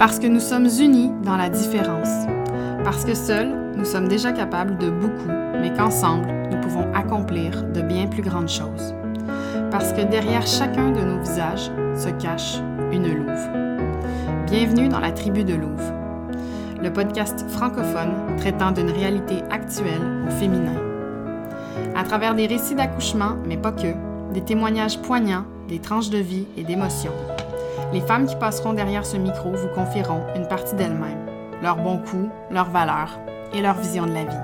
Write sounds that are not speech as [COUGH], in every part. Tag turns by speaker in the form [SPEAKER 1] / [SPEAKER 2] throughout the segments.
[SPEAKER 1] Parce que nous sommes unis dans la différence. Parce que seuls, nous sommes déjà capables de beaucoup, mais qu'ensemble, nous pouvons accomplir de bien plus grandes choses. Parce que derrière chacun de nos visages se cache une louve. Bienvenue dans la tribu de louve, le podcast francophone traitant d'une réalité actuelle au féminin. À travers des récits d'accouchement, mais pas que, des témoignages poignants, des tranches de vie et d'émotions. Les femmes qui passeront derrière ce micro vous confieront une partie d'elles-mêmes, leurs bons coups, leurs valeurs et leur vision de la vie.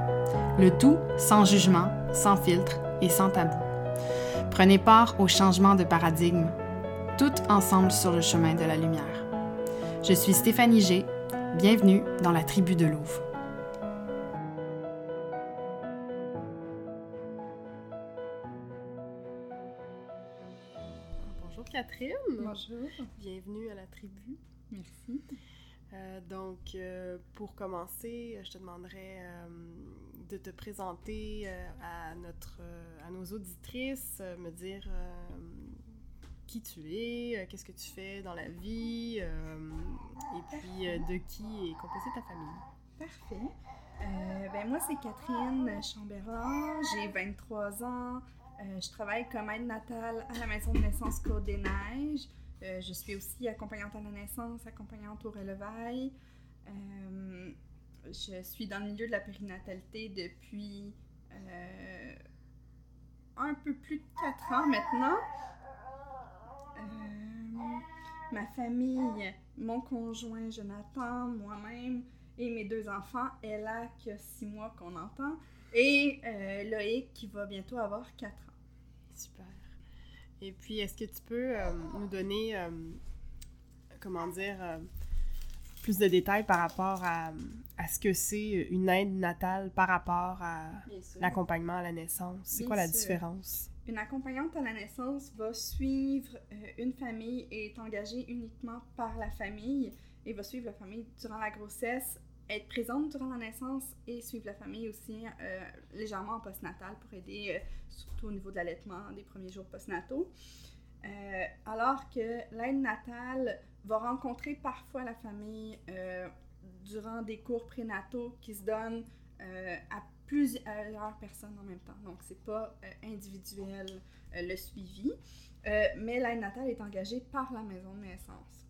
[SPEAKER 1] Le tout sans jugement, sans filtre et sans tabou. Prenez part au changement de paradigme, toutes ensemble sur le chemin de la lumière. Je suis Stéphanie G. Bienvenue dans la tribu de Louvre. Catherine.
[SPEAKER 2] Bonjour.
[SPEAKER 1] Bienvenue à la tribu.
[SPEAKER 2] Merci.
[SPEAKER 1] Euh, donc, euh, pour commencer, je te demanderais euh, de te présenter euh, à, notre, à nos auditrices, me dire qui tu es, qu'est-ce que tu fais dans la vie, et puis de qui est composée ta famille.
[SPEAKER 2] Parfait. Ben moi, c'est Catherine Chambérat, j'ai 23 ans. Euh, je travaille comme aide natale à la maison de naissance Côte des Neiges. Euh, je suis aussi accompagnante à la naissance, accompagnante au relevail. Euh, je suis dans le milieu de la périnatalité depuis un peu plus de 4 ans maintenant. Ma famille, mon conjoint Jonathan, moi-même et mes deux enfants, Ella qui a 6 mois qu'on entend, et euh, Loïc qui va bientôt avoir 4 ans.
[SPEAKER 1] Super. Et puis, est-ce que tu peux euh, nous donner, euh, comment dire, plus de détails par rapport à, à ce que c'est une aide natale par rapport à l'accompagnement à la naissance? C'est quoi la
[SPEAKER 2] sûr.
[SPEAKER 1] différence?
[SPEAKER 2] Une accompagnante à la naissance va suivre une famille et est engagée uniquement par la famille et va suivre la famille durant la grossesse, être présente durant la naissance et suivre la famille aussi euh, légèrement en postnatal pour aider euh, surtout au niveau de l'allaitement des premiers jours postnataux. Euh, alors que l'aide natale va rencontrer parfois la famille euh, durant des cours prénataux qui se donnent à plusieurs personnes en même temps. Donc, c'est pas individuel le suivi, mais l'aide natale est engagée par la maison de naissance.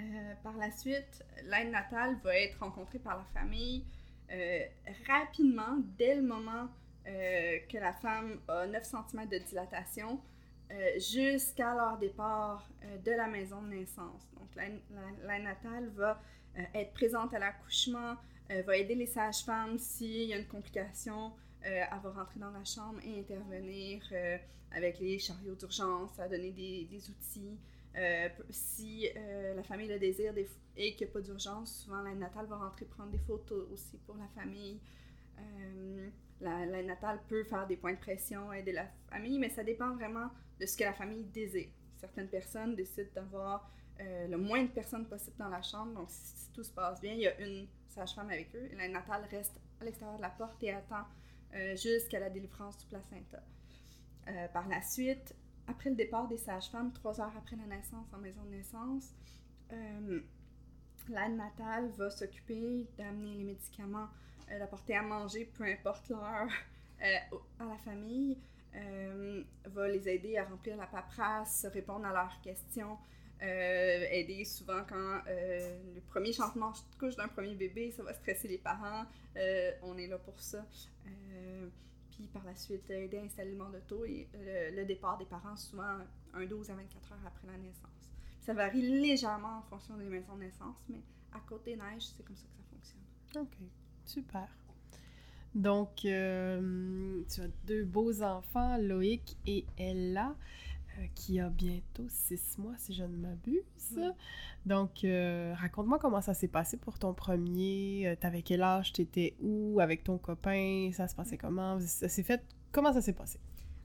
[SPEAKER 2] Euh, par la suite, l'aide natale va être rencontrée par la famille euh, rapidement, dès le moment euh, que la femme a 9 cm de dilatation, jusqu'à leur départ de la maison de naissance. Donc, l'aide la, l'aide natale va être présente à l'accouchement, va aider les sages-femmes s'il y a une complication, euh, elle va rentrer dans la chambre et intervenir avec les chariots d'urgence, à donner des outils. Euh, si euh, la famille le désire et qu'il n'y a pas d'urgence, souvent l'aide natale va rentrer prendre des photos aussi pour la famille. Euh, la- L'aide natale peut faire des points de pression, aider la famille, mais ça dépend vraiment de ce que la famille désire. Certaines personnes décident d'avoir le moins de personnes possible dans la chambre, donc si, si tout se passe bien, il y a une sage-femme avec eux et l'aide natale reste à l'extérieur de la porte et attend jusqu'à la délivrance du placenta. Par la suite, après le départ des sages-femmes, trois heures après la naissance en maison de naissance, euh, l'aide natale va s'occuper d'amener les médicaments, euh, d'apporter à manger, peu importe l'heure, [LAUGHS] euh, à la famille, euh, va les aider à remplir la paperasse, répondre à leurs questions, aider souvent quand le premier changement de couche d'un premier bébé, ça va stresser les parents, on est là pour ça. Euh, par la suite, aider à installer et le, le départ des parents, souvent un 12 à 24 heures après la naissance. Ça varie légèrement en fonction des maisons de naissance, mais à côté des neiges, c'est comme ça que ça fonctionne.
[SPEAKER 1] OK, super. Donc, euh, tu as deux beaux enfants, Loïc et Ella, euh, qui a bientôt six mois, si je ne m'abuse.
[SPEAKER 2] Oui.
[SPEAKER 1] Donc, euh, raconte-moi comment ça s'est passé pour ton premier. Euh, T'avais quel âge? T'étais où avec ton copain? Ça se passait comment? Ça s'est fait... Comment ça s'est passé?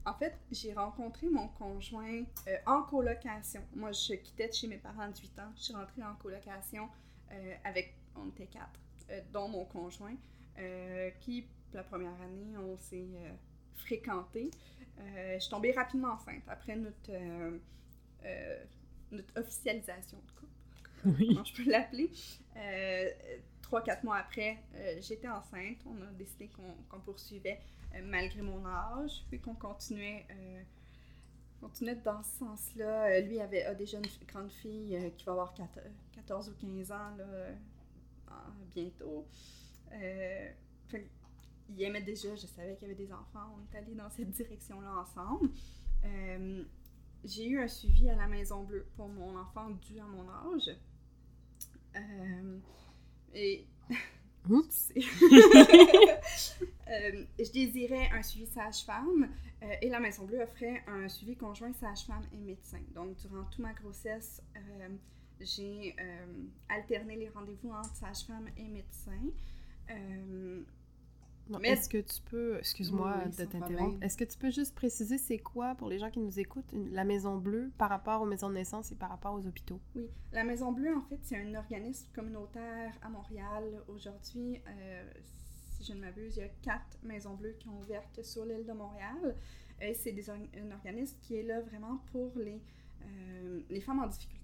[SPEAKER 2] En fait, j'ai rencontré mon conjoint euh, en colocation. Moi, je quittais de chez mes parents à 18 ans. Je suis rentrée en colocation euh, avec, on était quatre, euh, dont mon conjoint, euh, qui, la première année, on s'est euh, fréquenté. Euh, je suis tombée rapidement enceinte après notre, euh, euh, notre officialisation de couple. comment je peux l'appeler? Trois, quatre mois après, j'étais enceinte. On a décidé qu'on poursuivait malgré mon âge, puis qu'on continuait continuait dans ce sens-là. lui avait, a déjà une grande fille qui va avoir 14 ou 15 ans là, bientôt. Il aimait déjà, je savais qu'il y avait des enfants, on est allé dans cette direction-là ensemble. Euh, j'ai eu un suivi à la Maison Bleue pour mon enfant dû à mon âge. Euh, et. [LAUGHS] Oups! [LAUGHS] je désirais un suivi sage-femme et la Maison Bleue offrait un suivi conjoint sage-femme et médecin. Donc, durant toute ma grossesse, j'ai euh, alterné les rendez-vous entre sage-femme et médecin.
[SPEAKER 3] Euh, est-ce que tu peux, excuse-moi de t'interrompre, est-ce que tu peux juste préciser c'est quoi pour les gens qui nous écoutent la Maison Bleue par rapport aux maisons de naissance et par rapport aux hôpitaux?
[SPEAKER 2] Oui, la Maison Bleue en fait c'est un organisme communautaire à Montréal. Aujourd'hui, euh, si je ne m'abuse, il y a quatre Maisons Bleues qui ont ouvertes sur l'île de Montréal. Et c'est un organisme qui est là vraiment pour les, les femmes en difficulté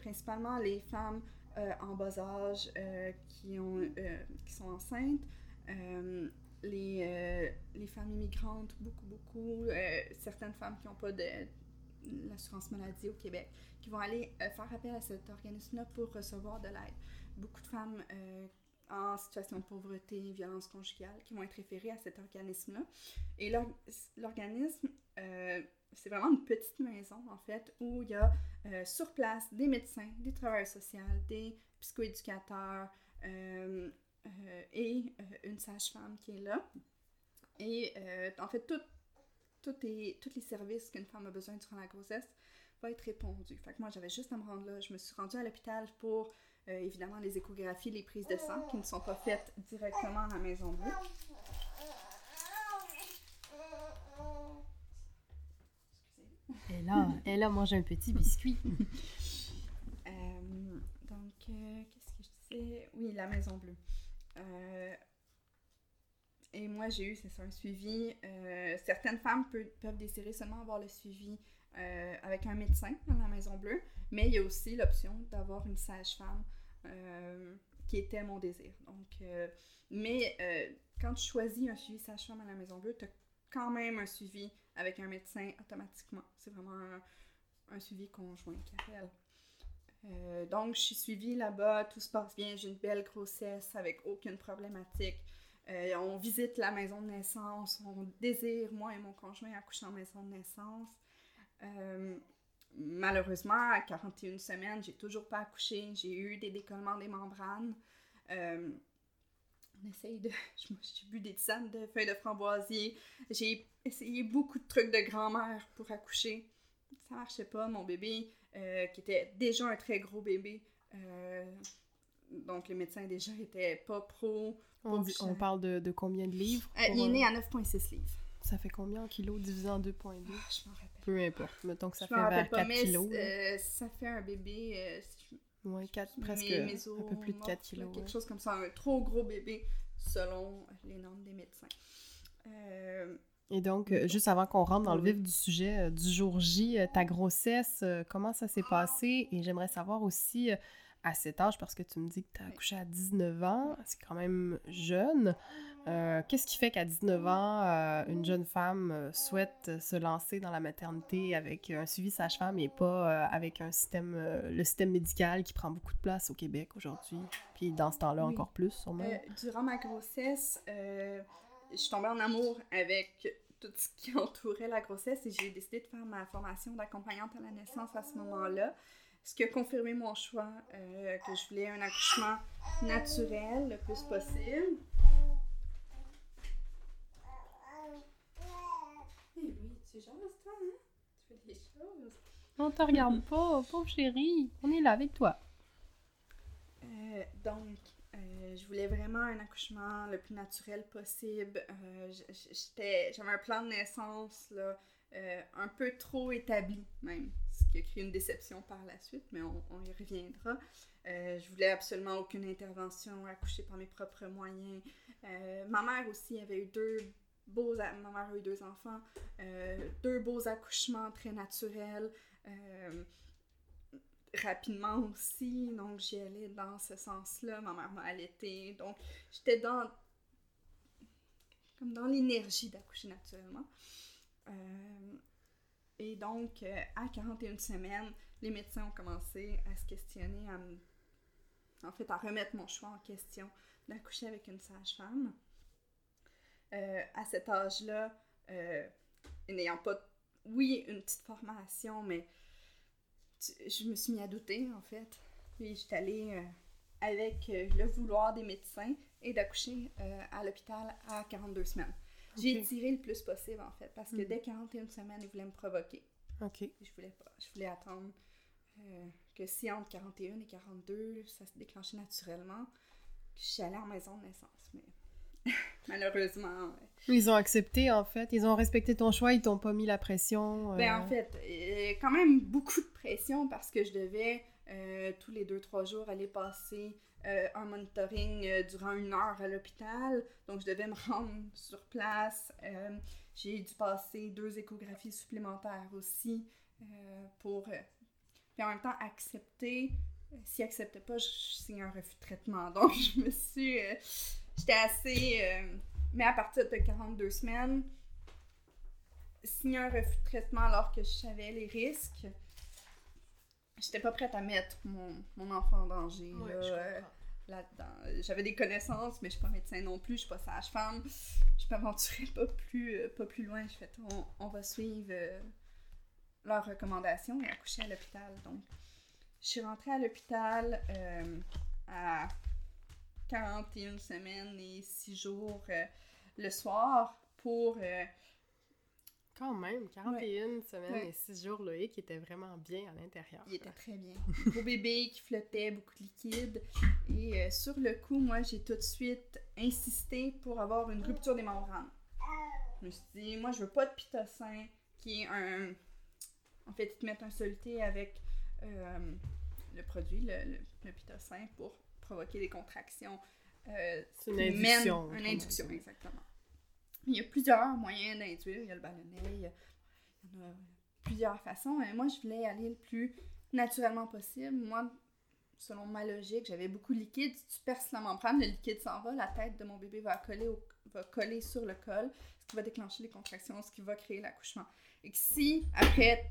[SPEAKER 2] principalement les femmes euh, en bas âge euh, qui, ont, euh, qui sont enceintes, les, les femmes immigrantes, beaucoup, beaucoup, certaines femmes qui n'ont pas de l'assurance maladie au Québec, qui vont aller faire appel à cet organisme-là pour recevoir de l'aide. Beaucoup de femmes en situation de pauvreté, violence conjugale, qui vont être référées à cet organisme-là. Et l'organisme c'est vraiment une petite maison, en fait, où il y a euh, sur place des médecins, des travailleurs sociaux, des psychoéducateurs euh, euh, et une sage-femme qui est là. Et en fait, tout, tout est, tous les services qu'une femme a besoin durant la grossesse vont être répondus. Fait que moi, j'avais juste à me rendre là. Je me suis rendue à l'hôpital pour, évidemment, les échographies, les prises de sang qui ne sont pas faites directement à la maison bleue.
[SPEAKER 3] Elle a, elle a mangé un petit biscuit. [LAUGHS]
[SPEAKER 2] Euh, donc, euh, qu'est-ce que je disais? Oui, la Maison Bleue. Euh, et moi, j'ai eu, c'est un suivi. certaines femmes peuvent désirer seulement avoir le suivi avec un médecin dans la Maison Bleue, mais il y a aussi l'option d'avoir une sage-femme qui était mon désir. Donc, mais quand tu choisis un suivi sage-femme à la Maison Bleue, tu as quand même un suivi avec un médecin automatiquement. C'est vraiment un, suivi conjoint qui. Euh, donc, je suis suivie là-bas, tout se passe bien, j'ai une belle grossesse avec aucune problématique. Euh, on visite la maison de naissance, on désire, moi et mon conjoint, accoucher en maison de naissance. Euh, malheureusement, à 41 semaines, j'ai toujours pas accouché, j'ai eu des décollements des membranes on essaye de. [LAUGHS] J'ai bu des tisanes de feuilles de framboisier. J'ai essayé beaucoup de trucs de grand-mère pour accoucher. Ça marchait pas. Mon bébé, euh, qui était déjà un très gros bébé, euh, donc les médecins déjà étaient pas pro.
[SPEAKER 3] On, on parle de, de, combien de livres
[SPEAKER 2] euh, Il est né à 9,6 livres.
[SPEAKER 3] Ça fait combien en kilos divisé en 2,2 ah,
[SPEAKER 2] Je m'en rappelle.
[SPEAKER 3] Peu importe. Mettons que ça fait vers 4 kilos.
[SPEAKER 2] ça fait un bébé.
[SPEAKER 3] Presque un peu plus de 4 kilos.
[SPEAKER 2] Quelque chose comme ça, un trop gros bébé selon les normes des médecins. Euh,
[SPEAKER 3] et donc, euh, juste avant qu'on rentre dans le vif du sujet euh, du jour J, ta grossesse, comment ça s'est passé? Et j'aimerais savoir aussi à cet âge, parce que tu me dis que tu as accouché à 19 ans, c'est quand même jeune. Euh, qu'est-ce qui fait qu'à 19 ans, euh, une jeune femme euh, souhaite se lancer dans la maternité avec un suivi sage-femme et pas avec un système, le système médical qui prend beaucoup de place au Québec aujourd'hui, puis dans ce temps-là encore plus, sûrement?
[SPEAKER 2] durant ma grossesse, je suis tombée en amour avec tout ce qui entourait la grossesse et j'ai décidé de faire ma formation d'accompagnante à la naissance à ce moment-là ce qui a confirmé mon choix que je voulais un accouchement naturel le plus possible. Hein?
[SPEAKER 3] On te regarde pas, pauvre chérie. On est là avec toi.
[SPEAKER 2] Euh, donc, euh, je voulais vraiment un accouchement le plus naturel possible. Euh, j'avais un plan de naissance là, un peu trop établi même, ce qui a créé une déception par la suite, mais on, on y reviendra. je voulais absolument aucune intervention, accoucher par mes propres moyens. ma mère aussi avait eu deux beaux... Ma mère a eu deux enfants, euh, deux beaux accouchements très naturels. Rapidement aussi, donc j'y allais dans ce sens-là. Ma mère m'a allaitée, donc j'étais dans comme dans l'énergie d'accoucher naturellement. Euh, et donc, euh, à 41 semaines, les médecins ont commencé à se questionner, à en fait, à remettre mon choix en question d'accoucher avec une sage-femme. Euh, à cet âge-là, n'ayant pas, oui, une petite formation, mais je me suis mis à douter, en fait. Puis, j'étais allée avec le vouloir des médecins et d'accoucher euh, à l'hôpital à 42 semaines. J'ai tiré le plus possible, en fait, parce que hmm. dès 41 semaines, ils voulaient me provoquer.
[SPEAKER 1] OK.
[SPEAKER 2] Je voulais pas. Je voulais attendre euh, que si entre 41 et 42, ça se déclenchait naturellement, je suis allée en maison de naissance. Mais [LAUGHS] malheureusement.
[SPEAKER 1] Ils ont accepté, en fait. Ils ont respecté ton choix, ils t'ont pas mis la pression.
[SPEAKER 2] Ben, en fait, quand même beaucoup de pression parce que je devais euh, tous les deux, trois jours aller passer euh, un monitoring euh, durant une heure à l'hôpital. Donc, je devais me rendre sur place. Euh, j'ai dû passer deux échographies supplémentaires aussi pour, puis en même temps, accepter. S'il n'acceptait pas, je, signe un refus de traitement. [LAUGHS] Donc, je me suis. J'étais assez. mais à partir de 42 semaines, signer un refus de traitement alors que je savais les risques j'étais pas prête à mettre mon, mon enfant en danger là-dedans. J'avais des connaissances, mais je suis pas médecin non plus, je suis pas sage-femme. Je m'aventurais pas plus, euh, pas plus loin. Je fais, on, on va suivre euh, leurs recommandations et accoucher à l'hôpital. Donc, je suis rentrée à l'hôpital euh, à 41 semaines et 6 jours le soir pour
[SPEAKER 1] quand même, 41 semaines et 6 jours, Loïc était vraiment bien à l'intérieur.
[SPEAKER 2] Il était très bien. Beau bébé qui flottait, beaucoup de liquide. Et euh, sur le coup, moi, j'ai tout de suite insisté pour avoir une rupture des membranes. Je me suis dit, moi, je veux pas de pitocin qui est un. En fait, ils te mettent un soluté avec euh, le produit, le, le, pitocin, pour provoquer des contractions.
[SPEAKER 1] Euh, C'est une induction.
[SPEAKER 2] Une induction, exactement. Il y a plusieurs moyens d'induire. Il y a le ballonnet, il y, en a plusieurs façons. Et moi, je voulais aller le plus naturellement possible. Moi, selon ma logique, j'avais beaucoup de liquide. Si tu perces la membrane, le liquide s'en va, la tête de mon bébé va coller, va coller sur le col, ce qui va déclencher les contractions, ce qui va créer l'accouchement. Et que si, après,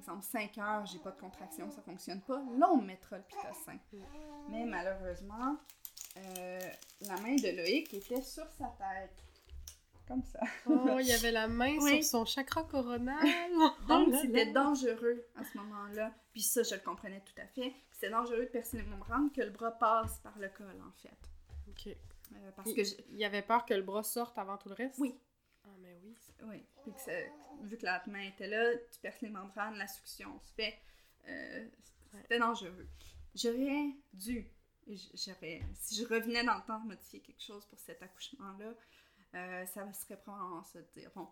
[SPEAKER 2] par exemple, 5 heures, j'ai pas de contractions, ça fonctionne pas, là, on mettra le pitocin. Mais malheureusement, euh, la main de Loïc était sur sa tête comme ça.
[SPEAKER 1] oh, il y avait la main [LAUGHS] sur son chakra coronal. [LAUGHS]
[SPEAKER 2] Donc, c'était dangereux à ce moment-là. Puis ça, je le comprenais tout à fait. C'était dangereux de percer les membranes que le bras passe par le col, en fait.
[SPEAKER 1] OK. Euh, parce que il y avait peur que le bras sorte avant tout le reste?
[SPEAKER 2] Oui.
[SPEAKER 1] Ah, mais oui.
[SPEAKER 2] Oui. Que vu que la main était là, tu perces les membranes, la succion se fait. Euh, c'était dangereux. J'aurais dû, j'aurais, si je revenais dans le temps, modifier quelque chose pour cet accouchement-là, euh, ça serait probablement se dire, bon,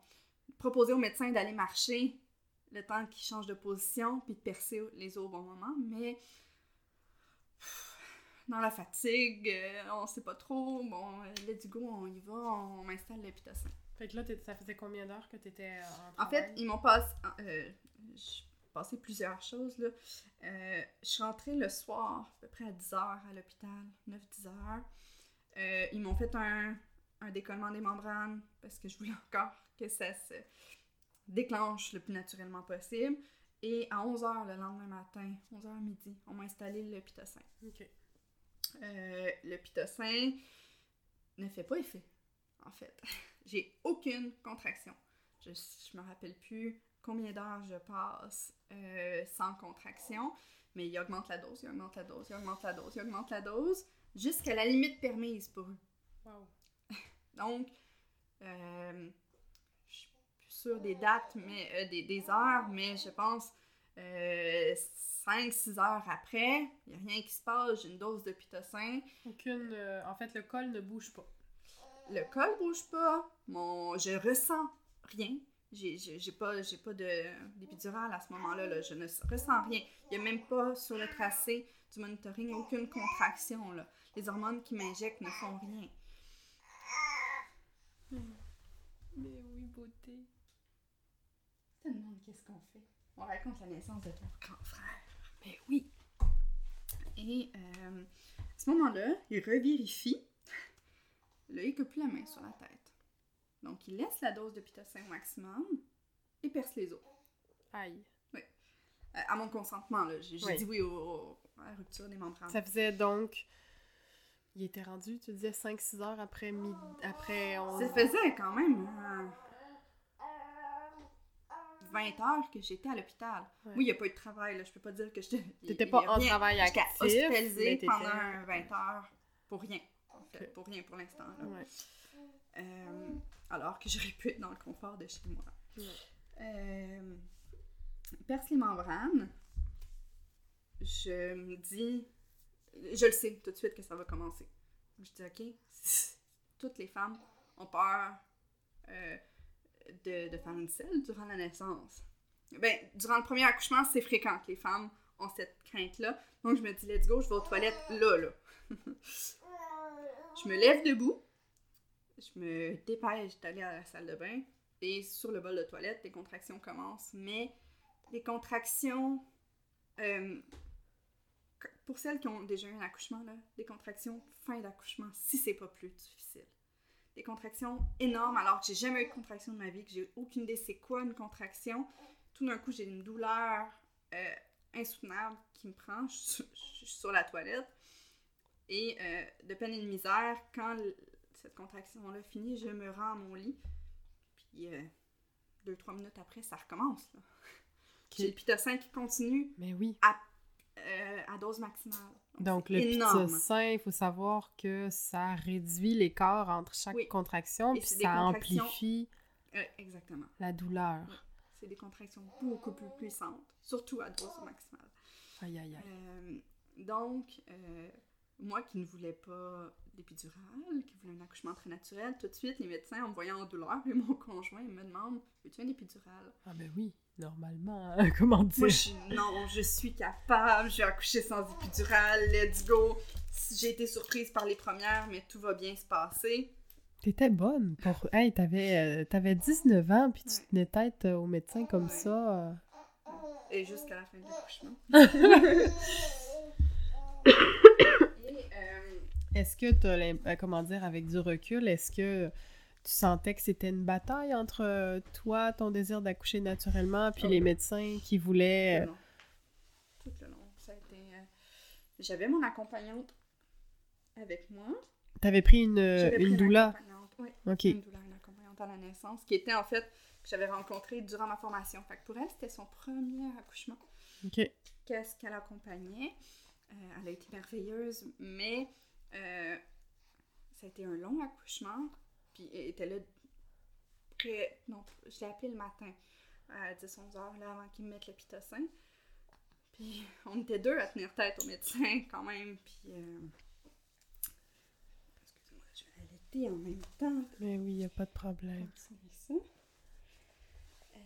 [SPEAKER 2] proposer au médecin d'aller marcher le temps qu'il change de position, puis de percer les os au bon moment, mais dans la fatigue, euh, on sait pas trop, bon, let's go, on y va, on, m'installe le pitocin.
[SPEAKER 1] Fait que là, ça faisait combien d'heures que tu étais
[SPEAKER 2] en En fait, ils m'ont passé... Euh, passé plusieurs choses, là. Euh, je suis rentrée le soir, à peu près à 10 h à l'hôpital, 9-10 h ils m'ont fait un, un décollement des membranes parce que je voulais [LAUGHS] encore que ça se déclenche le plus naturellement possible. Et à 11h le lendemain matin, 11h midi, on m'a installé le pitocin. Euh, le pitocin ne fait pas effet, en fait. [LAUGHS] J'ai aucune contraction. Je ne me rappelle plus combien d'heures je passe euh, sans contraction, mais il augmente la dose, il augmente la dose, il augmente la dose, il augmente la dose, jusqu'à la limite permise pour eux.
[SPEAKER 1] Wow. [LAUGHS]
[SPEAKER 2] Donc, euh, je suis plus sûre des dates, mais euh, des, heures, mais je pense 5-6 euh, heures après, il n'y a rien qui se passe, j'ai une dose de pitocin.
[SPEAKER 1] Aucune. En fait, le col ne bouge pas.
[SPEAKER 2] Le col ne bouge pas. Mon, je ressens rien. J'ai, j'ai, pas, j'ai pas d'épidural à ce moment-là. Là. Je ne ressens rien. Il n'y a même pas sur le tracé du monitoring aucune contraction. Là. Les hormones qui m'injectent ne font rien.
[SPEAKER 1] Mais oui, beauté.
[SPEAKER 2] Je te demande qu'est-ce qu'on fait. On raconte la naissance de ton grand frère.
[SPEAKER 3] Mais oui.
[SPEAKER 2] Et euh, à ce moment-là, il revérifie. Il n'a plus la main sur la tête. Donc, il laisse la dose de pitocin au maximum et perce les os.
[SPEAKER 3] Aïe.
[SPEAKER 2] Euh, à mon consentement, là. J'ai
[SPEAKER 3] Oui.
[SPEAKER 2] dit oui au, au- à la rupture des membranes.
[SPEAKER 3] Ça faisait donc. Il était rendu, tu disais 5-6 heures après midi. Après. On...
[SPEAKER 2] Ça faisait quand même euh, 20 heures que j'étais à l'hôpital. Oui, il n'y a pas eu de travail, là. Je peux pas dire que j'étais.
[SPEAKER 3] T'étais pas en travail
[SPEAKER 2] J'étais
[SPEAKER 3] actif.
[SPEAKER 2] hospitalisée
[SPEAKER 3] mais t'étais-
[SPEAKER 2] pendant un 20 heures pour rien. Pour rien pour l'instant.
[SPEAKER 3] Ouais.
[SPEAKER 2] Euh, alors que j'aurais pu être dans le confort de chez moi.
[SPEAKER 3] Ouais.
[SPEAKER 2] Euh, perce les membranes. Je me dis, je le sais tout de suite que ça va commencer. Je dis, OK, [LAUGHS] toutes les femmes ont peur euh, de, de faire une selle durant la naissance. Ben, durant le premier accouchement, c'est fréquent que les femmes ont cette crainte-là. Donc, je me dis, let's go, je vais aux toilettes là, là. [LAUGHS] je me lève debout, je me dépêche d'aller à la salle de bain, et sur le bol de toilette, les contractions commencent. Mais les contractions, euh, pour celles qui ont déjà eu un accouchement, là, des contractions fin d'accouchement, si c'est pas plus difficile. Des contractions énormes, alors que j'ai jamais eu de contraction de ma vie, que j'ai aucune idée c'est quoi une contraction. Tout d'un coup, j'ai une douleur euh, insoutenable qui me prend. Je suis, je suis sur la toilette. Et euh, de peine et de misère, quand cette contraction-là finit, je me rends à mon lit. Puis euh, deux, trois minutes après, ça recommence. là. J'ai le pitocin qui continue
[SPEAKER 3] Mais oui.
[SPEAKER 2] euh, à dose maximale.
[SPEAKER 3] Donc, le pitocin, il faut savoir que ça réduit l'écart entre chaque
[SPEAKER 2] Oui.
[SPEAKER 3] contraction,
[SPEAKER 2] Et
[SPEAKER 3] puis ça amplifie
[SPEAKER 2] Euh, exactement.
[SPEAKER 3] la douleur.
[SPEAKER 2] C'est des contractions beaucoup plus puissantes, surtout à dose maximale.
[SPEAKER 3] Aïe, aïe, aïe.
[SPEAKER 2] Euh, donc, euh, moi qui ne voulais pas d'épidurale, qui voulais un accouchement très naturel, tout de suite, les médecins, en me voyant en douleur, [LAUGHS] et mon conjoint me demande Veux-tu une épidurale?
[SPEAKER 3] Ah, ben oui, normalement. [LAUGHS] Comment dire
[SPEAKER 2] Moi, je, non, je suis capable, je vais accoucher sans épidurale, let's go. J'ai été surprise par les premières, mais tout va bien se passer.
[SPEAKER 3] T'étais bonne pour. Hey, t'avais, euh, t'avais 19 ans, puis tu
[SPEAKER 2] Ouais.
[SPEAKER 3] tenais tête euh, au médecin comme
[SPEAKER 2] Ouais.
[SPEAKER 3] ça. euh.
[SPEAKER 2] Et jusqu'à la fin de l'accouchement. [LAUGHS] Euh,
[SPEAKER 3] Est-ce que l'im- euh, comment dire, avec du recul, est-ce que tu sentais que c'était une bataille entre euh, toi, ton désir d'accoucher naturellement, puis
[SPEAKER 2] Oh,
[SPEAKER 3] les
[SPEAKER 2] oui.
[SPEAKER 3] médecins qui voulaient.
[SPEAKER 2] Tout le long. Tout le long. Ça a été. euh, J'avais mon accompagnante avec moi.
[SPEAKER 3] T'avais pris une, euh,
[SPEAKER 2] pris
[SPEAKER 3] une doula?
[SPEAKER 2] oui, une doula, une accompagnante à la naissance, qui était en fait que j'avais rencontrée durant ma formation. Fait que pour elle, c'était son premier accouchement.
[SPEAKER 3] Ok.
[SPEAKER 2] Qu'est-ce qu'elle accompagnait? Euh, Elle a été merveilleuse, mais euh, ça a été un long accouchement. Puis elle était là près. Non, je l'ai appelé le matin à 10-11 heures là, avant qu'il me mette le pitocin. Puis on était deux à tenir tête au médecin quand même. Puis. euh, Excusez-moi, je vais allaiter en même temps.
[SPEAKER 3] Mais oui, y a pas de problème.
[SPEAKER 2] Ça. Euh,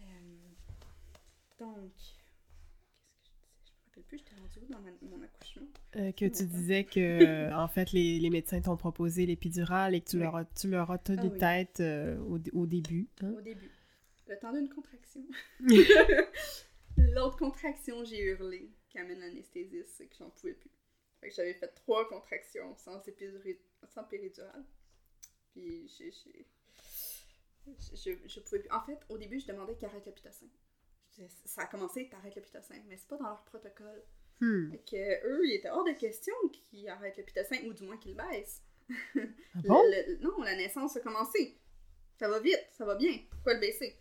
[SPEAKER 2] donc, qu'est-ce que je disais? Je me rappelle plus, j'étais rendue où dans ma- mon accouchement?
[SPEAKER 3] Euh, que tu disais que, euh, en fait, les, les médecins t'ont proposé l'épidurale et que tu,
[SPEAKER 2] Oui.
[SPEAKER 3] leur, as, tu leur as tenu
[SPEAKER 2] Ah oui.
[SPEAKER 3] tête euh, au, au début. hein?
[SPEAKER 2] Au début. Le temps d'une contraction. [LAUGHS] [LAUGHS] L'autre contraction, j'ai hurlé, qui amène l'anesthésiste, c'est que j'en pouvais plus. Fait que j'avais fait trois contractions sans, épiduri- sans péridurale. Puis j'ai... Je, je pouvais plus. En fait, au début, je demandais qu'ils arrêtent le pitocin. Ça a commencé, t'arrêtes le pitocin, mais c'est pas dans leur protocole.
[SPEAKER 3] Hmm.
[SPEAKER 2] Fait que eux, il était hors de question qu'ils arrêtent le pitocin, ou du moins qu'ils le baissent.
[SPEAKER 3] Ah [LAUGHS] bon?
[SPEAKER 2] Le- le- non, la naissance a commencé. Ça va vite, ça va bien. Pourquoi le baisser?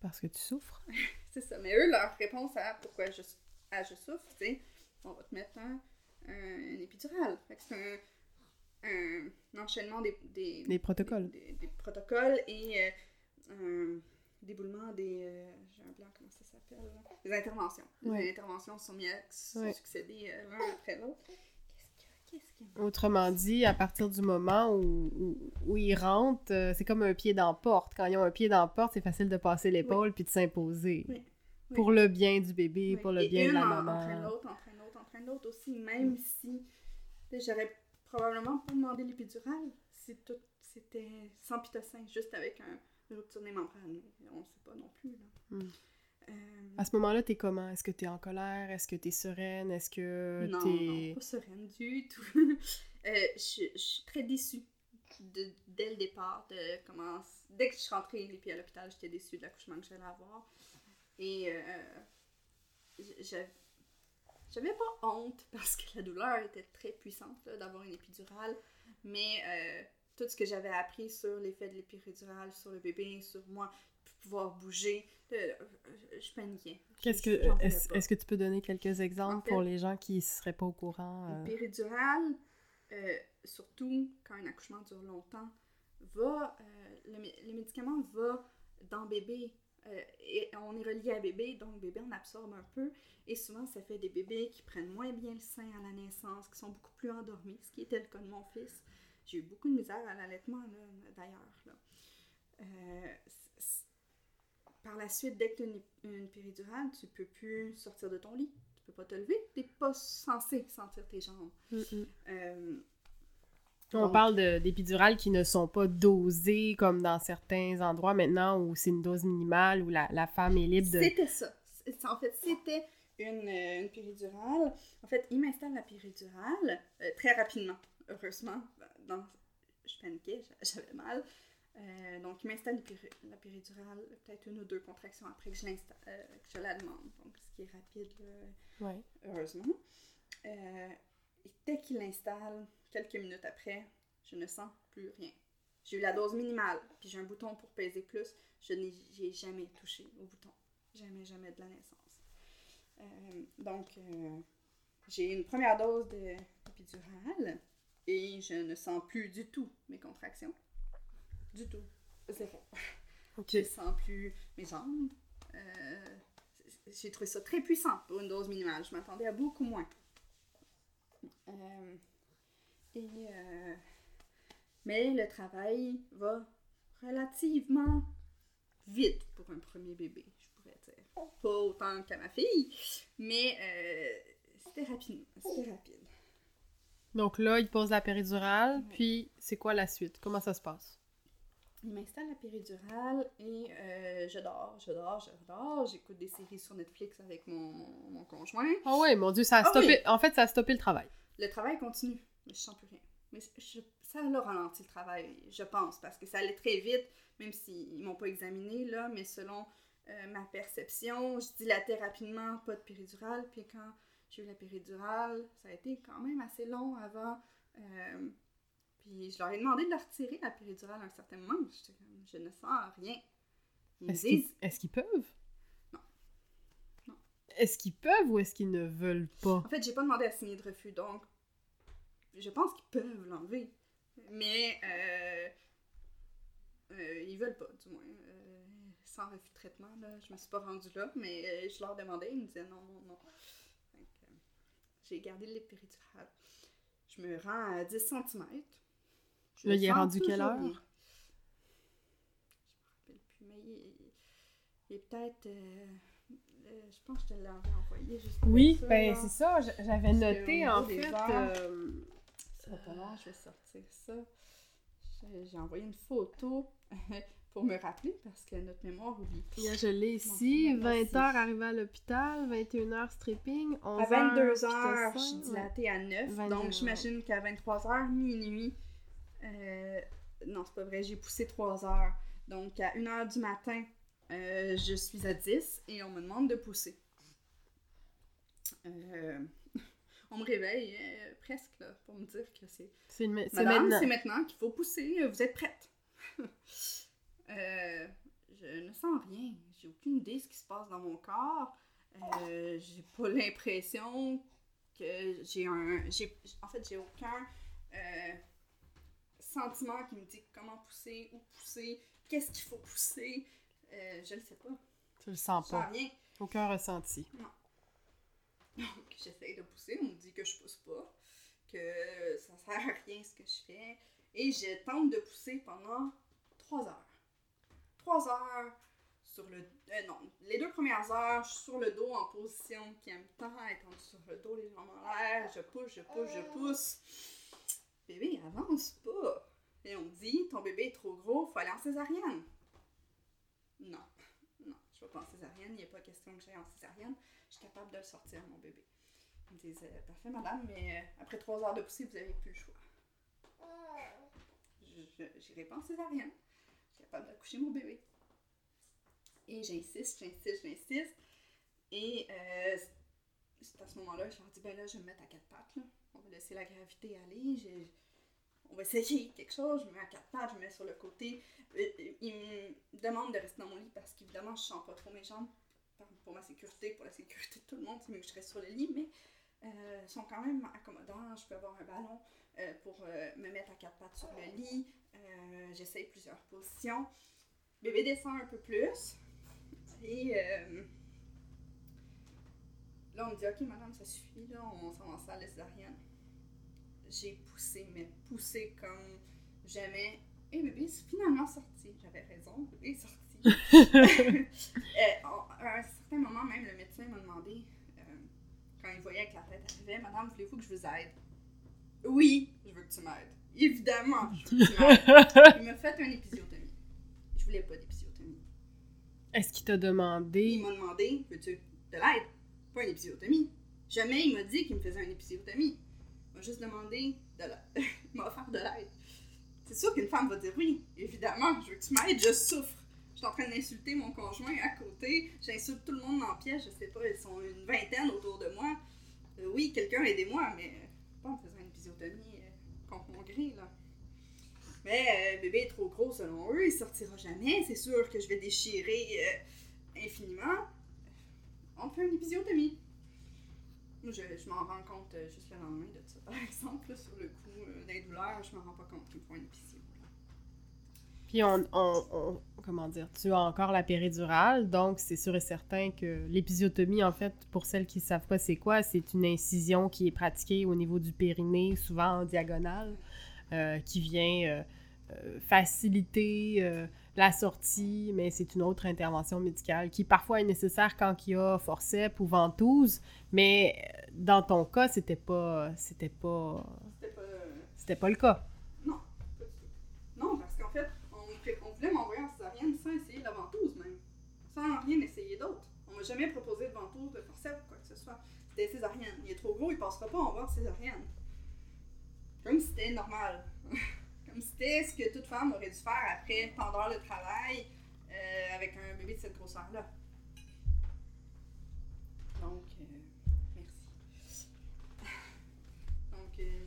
[SPEAKER 3] Parce que tu souffres. [LAUGHS]
[SPEAKER 2] C'est ça. Mais eux, leur réponse à pourquoi je, à je souffre, c'est on va te mettre un, un. Fait que c'est un, un enchaînement des, des,
[SPEAKER 3] Les protocoles.
[SPEAKER 2] des, des protocoles et euh, un déboulement des. euh, J'ai un blanc, comment ça s'appelle? Des interventions.
[SPEAKER 3] Ouais.
[SPEAKER 2] Les interventions sont mises se
[SPEAKER 3] Ouais.
[SPEAKER 2] succéder euh, l'un après l'autre.
[SPEAKER 3] Autrement dit, à partir du moment où, où, où ils rentrent, euh, c'est comme un pied dans la porte. Quand ils ont un pied dans la porte, c'est facile de passer l'épaule puis de s'imposer.
[SPEAKER 2] Oui. Oui.
[SPEAKER 3] Pour le bien du bébé,
[SPEAKER 2] Oui.
[SPEAKER 3] pour le
[SPEAKER 2] Et
[SPEAKER 3] bien de la
[SPEAKER 2] en-
[SPEAKER 3] maman.
[SPEAKER 2] Entraîne l'autre, entraîne l'autre, entraîne l'autre aussi, même si j'aurais probablement pas demandé l'épidurale si tout c'était sans pitocin, juste avec un, rupture des membranes. On sait pas non plus. Là.
[SPEAKER 3] Mm.
[SPEAKER 2] Euh,
[SPEAKER 3] À ce moment-là, t'es comment? Est-ce que t'es en colère? Est-ce que t'es sereine? Est-ce que
[SPEAKER 2] non,
[SPEAKER 3] t'es...
[SPEAKER 2] non, pas sereine du tout. [LAUGHS] Euh, je, je suis très déçue de- dès le départ de comment... Dès que je suis rentrée les pieds à l'hôpital, j'étais déçue de l'accouchement que j'allais avoir. Et euh, j'avais j'avais pas honte parce que la douleur était très puissante là, d'avoir une épidurale, mais euh, tout ce que j'avais appris sur l'effet de l'épidurale sur le bébé, sur moi, p- pouvoir bouger, euh, je paniquais.
[SPEAKER 3] Qu'est-ce que... Est-ce que tu peux donner quelques exemples
[SPEAKER 2] En fait-
[SPEAKER 3] pour les gens qui seraient pas au courant? Euh?
[SPEAKER 2] euh, surtout quand un accouchement dure longtemps, va, euh, le, mé- le médicament va dans bébé. euh, et on est relié à bébé, donc bébé en absorbe un peu. Et souvent, ça fait des bébés qui prennent moins bien le sein à la naissance, qui sont beaucoup plus endormis, ce qui était le cas de mon fils. J'ai eu beaucoup de misère à l'allaitement, là, d'ailleurs. là. Euh, par la suite, dès que tu as une, une péridurale, tu peux plus sortir de ton lit. Tu peux pas te lever. Tu n'es pas censé sentir tes jambes.
[SPEAKER 3] Mm.
[SPEAKER 2] Euh,
[SPEAKER 3] On
[SPEAKER 2] Donc-
[SPEAKER 3] parle de- d'épidurales qui ne sont pas dosées comme dans certains endroits maintenant où c'est une dose minimale, où la, la femme est libre de...
[SPEAKER 2] C'était ça. En fait, c'était une, euh, une péridurale. En fait, il m'installe la péridurale euh, très rapidement, heureusement. Dans, je paniquais, j'a- j'avais mal. Euh, donc, il m'installe la péri- la péridurale, peut-être une ou deux contractions après que je, euh, que je la demande. Donc, ce qui est rapide,
[SPEAKER 3] Ouais.
[SPEAKER 2] heureusement. Euh, et dès qu'il l'installe, quelques minutes après, je ne sens plus rien. J'ai eu la dose minimale, puis j'ai un bouton pour peser plus. Je n'ai jamais touché au bouton. Jamais, jamais de la naissance. Euh, donc, j'ai une première dose de d'épidurale et je ne sens plus du tout mes contractions. Du tout. Zéro. [LAUGHS]
[SPEAKER 3] OK.
[SPEAKER 2] Je sens plus mes jambes. Euh, j'ai trouvé ça très puissant pour une dose minimale. Je m'attendais à beaucoup moins. Euh, et, euh, mais le travail va relativement vite pour un premier bébé, je pourrais dire. Pas autant qu'à ma fille, mais c'était rapide. C'était rapide.
[SPEAKER 3] Donc là, il pose la péridurale,
[SPEAKER 2] Ouais.
[SPEAKER 3] puis c'est quoi la suite? Comment ça se passe?
[SPEAKER 2] Il m'installe la péridurale et euh, je dors, je dors, je dors. J'écoute des séries sur Netflix avec mon, mon, mon conjoint.
[SPEAKER 3] Ah ouais, mon Dieu, ça a
[SPEAKER 2] Ah
[SPEAKER 3] stoppé...
[SPEAKER 2] oui.
[SPEAKER 3] En fait, ça a stoppé le travail.
[SPEAKER 2] Le travail continue, mais je sens plus rien. Mais je- ça l'a ralenti le travail, je pense, parce que ça allait très vite, même s'ils m'ont pas examiné, là, mais selon euh, ma perception, je dilatais rapidement, pas de péridurale, puis quand j'ai eu la péridurale, ça a été quand même assez long avant. euh, puis je leur ai demandé de la retirer, la péridurale, à un certain moment. J'étais comme, je ne sens rien. Ils me
[SPEAKER 3] Est-ce qu'ils
[SPEAKER 2] disent,
[SPEAKER 3] est-ce qu'ils peuvent?
[SPEAKER 2] Non. Non.
[SPEAKER 3] Est-ce qu'ils peuvent ou est-ce qu'ils ne veulent pas?
[SPEAKER 2] En fait, j'ai pas demandé à signer de refus, donc je pense qu'ils peuvent l'enlever. Mais euh, euh, ils veulent pas, du moins. Euh, sans refus de traitement, là, je me suis pas rendue là, mais euh, je leur demandais, ils me disaient non, non, non. J'ai gardé les péridurales. Je me rends à 10 cm.
[SPEAKER 3] Là, il est rendu quelle heure?
[SPEAKER 2] Je me rappelle plus, mais il est, peut-être. euh, euh, je pense que je te l'avais envoyé juste
[SPEAKER 3] Oui,
[SPEAKER 2] ça,
[SPEAKER 3] ben c'est ça, j'avais noté en fait... euh,
[SPEAKER 2] Ça va pas long, je vais sortir ça. J'ai envoyé une photo [LAUGHS] pour me rappeler parce que notre mémoire oublie.
[SPEAKER 3] Je l'ai ici.
[SPEAKER 2] Bon, moi
[SPEAKER 3] 20
[SPEAKER 2] aussi.
[SPEAKER 3] heures arrivé à l'hôpital, 21 heures stripping, 11
[SPEAKER 2] À 22
[SPEAKER 3] heures,
[SPEAKER 2] heures,
[SPEAKER 3] puis
[SPEAKER 2] je suis dilatée à 9.
[SPEAKER 3] 22
[SPEAKER 2] donc, j'imagine qu'à 23 heures, minuit. euh, non, c'est pas vrai, j'ai poussé 3 heures. Donc, à 1 heure du matin, euh, je suis à 10 et on me demande de pousser. Euh, [LAUGHS] on me réveille euh, presque là, pour me dire que c'est
[SPEAKER 3] maintenant.
[SPEAKER 2] c'est maintenant qu'il faut pousser. Vous êtes prête? [LAUGHS] Euh, je ne sens rien. J'ai aucune idée de ce qui se passe dans mon corps. Euh, j'ai pas l'impression que j'ai un. j'ai- En fait, j'ai aucun euh, sentiment qui me dit comment pousser, où pousser, qu'est-ce qu'il faut pousser. Je ne sais pas.
[SPEAKER 3] Tu le sens
[SPEAKER 2] Je sens
[SPEAKER 3] pas.
[SPEAKER 2] rien.
[SPEAKER 3] Aucun ressenti.
[SPEAKER 2] Donc, j'essaye de pousser, on me dit que je pousse pas, que ça sert à rien ce que je fais. Et je tente de pousser pendant trois heures. Trois heures sur le. euh, non, les deux premières heures, je suis sur le dos en position qui aime tant être sur le dos, les jambes en l'air. Je pousse, je pousse, je pousse. Bébé, avance pas. Et on me dit, ton bébé est trop gros, faut aller en césarienne. Non, non, je vais pas en césarienne, il n'y a pas question que j'aille en césarienne, je suis capable de le sortir, mon bébé. Ils me disent, euh, parfait, madame, mais euh, après trois heures de poussée, vous n'avez plus le choix. Je n'irai pas en césarienne. Capable d'accoucher mon bébé. Et j'insiste, j'insiste, j'insiste. Et euh, c'est à ce moment-là, je leur dis, ben là, je vais me mettre à quatre pattes. Là. On va laisser la gravité aller. On va essayer quelque chose. Je me mets à quatre pattes, je me mets sur le côté. Euh, Ils me demandent de rester dans mon lit parce qu'évidemment, je sens pas trop mes jambes. Pour ma sécurité, pour la sécurité de tout le monde, c'est mieux que je reste sur le lit, mais euh, sont quand même accommodants. Je peux avoir un ballon euh, pour euh, me mettre à quatre pattes sur le lit. Euh, J'essaye plusieurs positions. Bébé descend un peu plus. Et euh, là, on me dit Ok, madame, ça suffit, là, on s'en va en salle césarienne. J'ai poussé, mais poussé comme jamais. Et bébé est finalement sorti. J'avais raison, bébé est sorti. [LAUGHS] Euh, à un certain moment, même, le médecin m'a demandé, quand il voyait que la tête arrivait, Madame, voulez-vous que je vous aide Oui, je veux que tu m'aides. Évidemment, [LAUGHS] je. Il m'a fait une épisiotomie. Je voulais pas d'épisiotomie.
[SPEAKER 3] Est-ce qu'il t'a
[SPEAKER 2] Il
[SPEAKER 3] demandé...
[SPEAKER 2] m'a demandé, veux-tu de l'aide? Pas une épisiotomie. Jamais il m'a dit qu'il me faisait une épisiotomie. Il m'a juste demandé de l'aide. il [LAUGHS] m'a offert de l'aide. C'est sûr qu'une femme va dire oui, évidemment, je veux que tu m'aides, je souffre. Je suis en train d'insulter mon conjoint à côté, j'insulte tout le monde la pièce, je sais pas, ils sont une vingtaine autour de moi. Euh, oui, quelqu'un aidez-moi, mais pas en faisant une épisiotomie mon gré, là. Mais euh, bébé est trop gros selon eux, il sortira jamais, c'est sûr que je vais déchirer euh, infiniment. On fait une épisiotomie. Je, je m'en rends compte euh, juste le lendemain de ça. Par [LAUGHS] exemple, sur le coup des douleurs, je me rends pas compte qu'ils me font une.
[SPEAKER 3] Puis on, on- on- Comment dire? Tu as encore la péridurale, donc c'est sûr et certain que l'épisiotomie, en fait, pour celles qui ne savent pas c'est quoi, c'est une incision qui est pratiquée au niveau du périnée, souvent en diagonale, euh, qui vient euh, euh, faciliter euh, la sortie, mais c'est une autre intervention médicale qui parfois est nécessaire quand il y a forceps ou ventouse, mais dans ton cas, c'était pas, c'était pas,
[SPEAKER 2] C'était pas.
[SPEAKER 3] le cas.
[SPEAKER 2] Non. Non, parce Rien essayer d'autre. On m'a jamais proposé de ventouse, de forceps quoi que ce soit. C'était césarienne. Il est trop gros, il passera pas en voir césarienne. Comme si c'était normal. [LAUGHS] Comme si c'était ce que toute femme aurait dû faire après d'heures de travail euh, avec un bébé de cette grosseur-là. Donc, euh, merci. [LAUGHS] Donc, euh,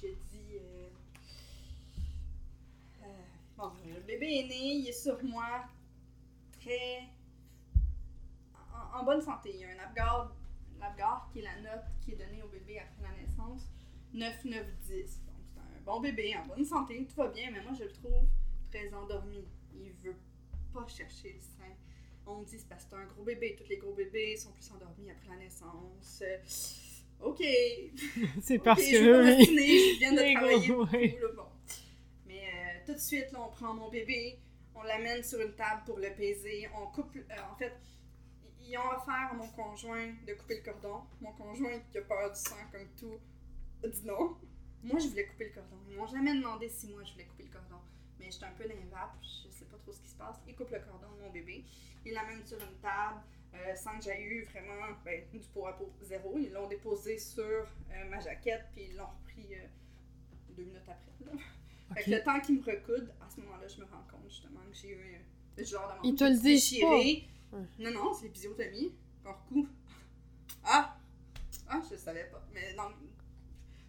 [SPEAKER 2] j'ai dit. euh, bon, le bébé est né, il est sur moi, très. en, en bonne santé. Il y a un Apgar, l'Apgar qui est la note qui est donnée au bébé après la naissance 9, 9, 10. Donc, c'est un bon bébé, en bonne santé, tout va bien, mais moi je le trouve très endormi. Il veut pas chercher le sein. On me dit c'est parce que c'est un gros bébé. Tous les gros bébés sont plus endormis après la naissance. Ok. [LAUGHS]
[SPEAKER 3] c'est parce
[SPEAKER 2] je
[SPEAKER 3] que...
[SPEAKER 2] m'ostiner, je viens de travailler
[SPEAKER 3] gros,
[SPEAKER 2] bon. Mais euh, tout de suite, là, on prend mon bébé, on l'amène sur une table pour le baiser, on coupe... euh, en fait, ils ont offert à mon conjoint de couper le cordon. Mon conjoint, qui a peur du sang comme tout, dit non. Moi, je voulais couper le cordon. Ils m'ont jamais demandé si moi, je voulais couper le cordon. Mais j'étais un peu d'invape, je sais pas trop ce qui se passe. Ils coupent le cordon de mon bébé, ils l'amènent sur une table, euh, sans que j'aie eu vraiment ben, du pot à pot zéro. Ils l'ont déposé sur euh, ma jaquette, puis ils l'ont repris deux minutes après. Fait que le temps qu'ils me recoudent, à ce moment-là, je me rends compte justement que j'ai eu le genre de
[SPEAKER 3] Ils te le disent.
[SPEAKER 2] Non, non, c'est l'épisiotomie. Par coup. Ah! Ah, je savais pas. Mais non,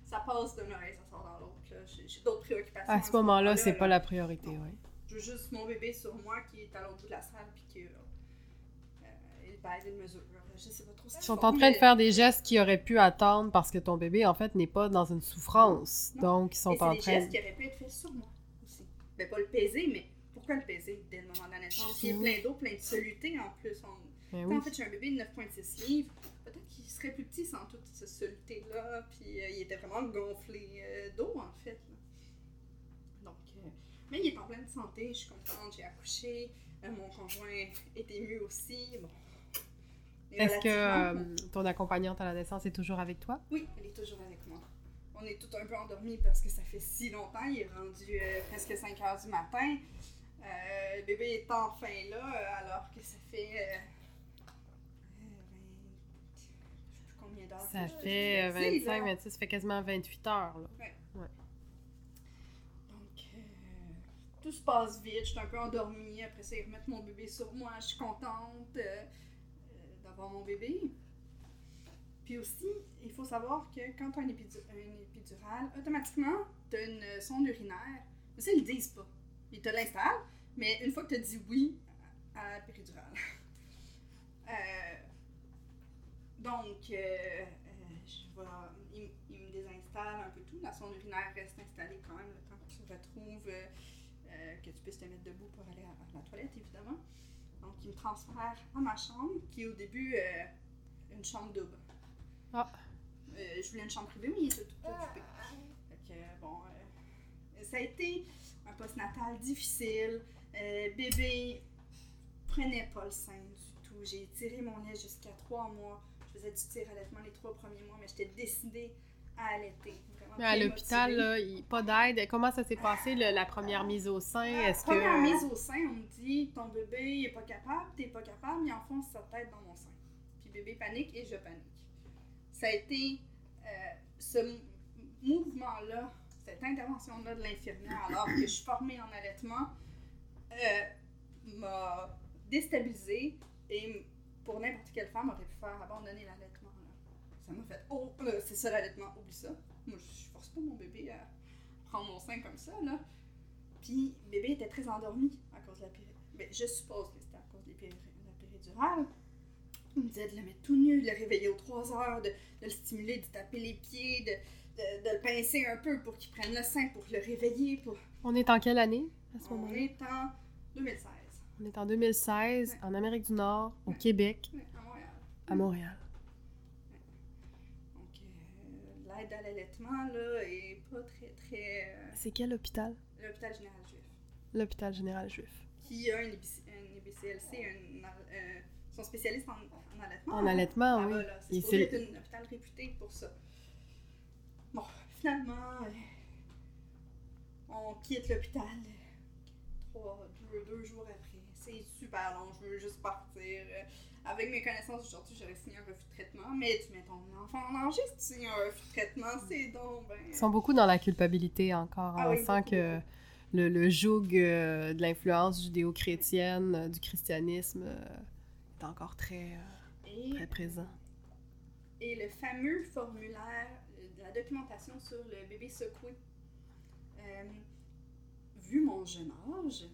[SPEAKER 2] ça passe d'une oreille, ça sort dans l'autre. J'ai d'autres préoccupations.
[SPEAKER 3] À ce moment-là, c'est pas la priorité, oui.
[SPEAKER 2] Je veux juste mon bébé sur moi qui est à l'autre bout de la salle, puis qui. Euh, il pèse une mesure. Je sais pas trop ce
[SPEAKER 3] Ils
[SPEAKER 2] qu'ils
[SPEAKER 3] sont
[SPEAKER 2] font,
[SPEAKER 3] en train de
[SPEAKER 2] mais-
[SPEAKER 3] faire des gestes qui auraient pu attendre parce que ton bébé, en fait, n'est pas dans une souffrance.
[SPEAKER 2] Non.
[SPEAKER 3] Donc, ils sont en
[SPEAKER 2] des
[SPEAKER 3] train...
[SPEAKER 2] gestes qui auraient pu être faits sur moi aussi. Ben, pas le peser, mais pourquoi le peser dès le moment de la naissance? Il est
[SPEAKER 3] Mhm.
[SPEAKER 2] plein d'eau, plein de soluté en plus. On-
[SPEAKER 3] Ben oui.
[SPEAKER 2] En fait, j'ai un bébé de 9,6 livres. Peut-être qu'il serait plus petit sans toute cette soluté-là. Puis euh, il était vraiment gonflé euh, d'eau, en fait. là. Donc, euh, mais il est en pleine santé. Je suis contente. J'ai accouché. Mon conjoint est ému aussi. Bon.
[SPEAKER 3] Est-ce que
[SPEAKER 2] relativement,
[SPEAKER 3] euh, ton accompagnante à la naissance est toujours avec toi?
[SPEAKER 2] Oui, elle est toujours avec moi. On est tout un peu endormis parce que ça fait si longtemps. Il est rendu euh, presque 5 heures du matin. Euh, le bébé est enfin là, euh, alors que ça fait. euh, euh, 20 je sais plus combien d'heures.
[SPEAKER 3] Ça fait euh,
[SPEAKER 2] faisais,
[SPEAKER 3] 25,
[SPEAKER 2] là.
[SPEAKER 3] 26, ça fait quasiment 28 heures. Là.
[SPEAKER 2] Donc, euh, tout se passe vite, je suis un peu endormie. Après ça, ils remettent mon bébé sur moi. Je suis contente d'avoir mon bébé. Puis aussi, il faut savoir que quand tu as une, épidu- épidurale, automatiquement, tu as une sonde urinaire. Mais ça, ils le disent pas. Ils te l'installent, mais une fois que tu as dit oui à la péridurale. [LAUGHS] Euh, donc, euh, euh, je il, me désinstalle un peu tout. La sonde urinaire reste installée quand même le temps que tu retrouves, euh, que tu puisses te mettre debout pour aller à, à la toilette, évidemment. Donc, il me transfère à ma chambre, qui est au début euh, une chambre double.
[SPEAKER 3] Ah.
[SPEAKER 2] Euh, je voulais une chambre privée, mais il était tout occupé. Fait que, bon, euh, ça a été un postnatal difficile. Euh, bébé prenait pas le sein du tout. J'ai tiré mon lait jusqu'à trois mois. Je faisais du tir allaitement les trois premiers mois, mais j'étais décidée à allaiter. Vraiment
[SPEAKER 3] Mais à l'hôpital, pas d'aide. Comment ça s'est passé, le- la première mise au sein? Que.
[SPEAKER 2] Première mise au sein, on me dit ton bébé il est pas capable, t'es pas capable, il enfonce sa tête dans mon sein. Puis bébé panique et je panique. Ça a été euh, ce mou- mouvement-là, cette intervention-là de l'infirmière, alors que je suis formée en allaitement, euh, m'a déstabilisée et pour n'importe quelle femme aurait pu faire abandonner l'allaitement. Ça m'a fait oh, c'est ça l'allaitement, oublie ça. Moi, je force pas mon bébé à prendre mon sein comme ça, là. Puis, bébé était très endormi à cause de la péridurale. Ben, je suppose que c'était à cause de la péri- la péridurale. Il me disait de le mettre tout nu, de le réveiller aux 3 heures, de, de le stimuler, de taper les pieds, de, de, de le pincer un peu pour qu'il prenne le sein, pour le réveiller. Pour...
[SPEAKER 3] On est en quelle année à ce
[SPEAKER 2] On
[SPEAKER 3] moment-là?
[SPEAKER 2] est en 2016,
[SPEAKER 3] On est en 2016,
[SPEAKER 2] Ouais.
[SPEAKER 3] en Amérique du Nord, au
[SPEAKER 2] Ouais.
[SPEAKER 3] Québec,
[SPEAKER 2] ouais, à Montréal.
[SPEAKER 3] à Montréal.
[SPEAKER 2] Donc, à l'allaitement, là, est pas très, très... euh,
[SPEAKER 3] C'est quel hôpital?
[SPEAKER 2] L'hôpital général juif.
[SPEAKER 3] L'hôpital général juif.
[SPEAKER 2] Qui a un, EBC un EBCLC, un, euh, sont spécialistes en, en allaitement.
[SPEAKER 3] En allaitement,
[SPEAKER 2] là-bas,
[SPEAKER 3] oui.
[SPEAKER 2] là. C'est un hôpital réputé pour ça. Bon, finalement, euh, on quitte l'hôpital euh, trois, deux, deux jours après. C'est super long, je veux juste partir. Avec mes connaissances aujourd'hui, j'aurais signé un refus de traitement, mais tu mets ton enfant en danger si tu signes un refus de traitement, c'est donc ben...
[SPEAKER 3] Ils sont beaucoup dans la culpabilité encore.
[SPEAKER 2] Ah
[SPEAKER 3] On
[SPEAKER 2] oui,
[SPEAKER 3] sent que le, le joug euh, de l'influence judéo-chrétienne, euh, du christianisme, euh, est encore très,
[SPEAKER 2] Et,
[SPEAKER 3] très présent.
[SPEAKER 2] et le fameux formulaire de la documentation sur le bébé secoué. Vu mon jeune âge,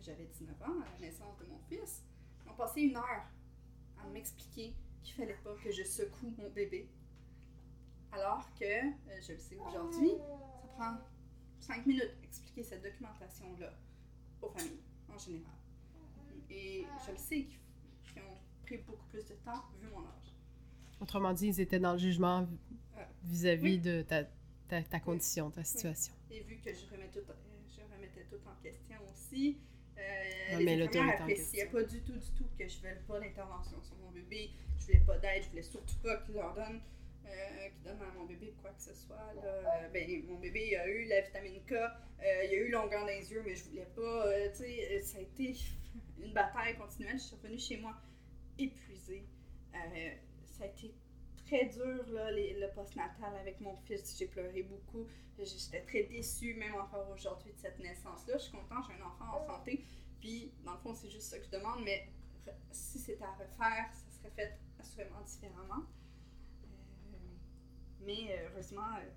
[SPEAKER 2] j'avais 19 ans à la naissance de mon fils, ils ont passé une heure à m'expliquer qu'il fallait pas que je secoue mon bébé. Alors que, euh, je le sais aujourd'hui, ça prend 5 minutes expliquer cette documentation-là aux familles en général. Et je le sais qu'ils ont pris beaucoup plus de temps vu mon âge.
[SPEAKER 3] Autrement dit, ils étaient dans le jugement
[SPEAKER 2] Euh,
[SPEAKER 3] vis-à-vis
[SPEAKER 2] oui.
[SPEAKER 3] de ta, ta, ta condition, ta situation.
[SPEAKER 2] Et vu que je, remets tout, euh, je remettais tout en question aussi, euh,
[SPEAKER 3] Remets
[SPEAKER 2] les infirmières
[SPEAKER 3] en
[SPEAKER 2] appréciaient
[SPEAKER 3] question.
[SPEAKER 2] pas du tout, du tout que je ne pas d'intervention sur mon bébé. Je voulais pas d'aide, je voulais surtout pas qu'ils leur donnent, euh, qu'ils donnent à mon bébé quoi que ce soit. Là. Euh, ben, mon bébé a eu la vitamine K, euh, il a eu longueur dans les yeux, mais je voulais pas. euh, tu sais, ça a été [LAUGHS] une bataille continuelle. Je suis revenue chez moi épuisée. Ça a été très dur, là, le postnatal avec mon fils. J'ai pleuré beaucoup. J'étais très déçue, même encore aujourd'hui, de cette naissance-là. Je suis contente, j'ai un enfant en santé. Puis, dans le fond, c'est juste ça que je demande. Mais si c'était à refaire, ça serait fait assurément différemment. Euh, mais euh, heureusement, euh,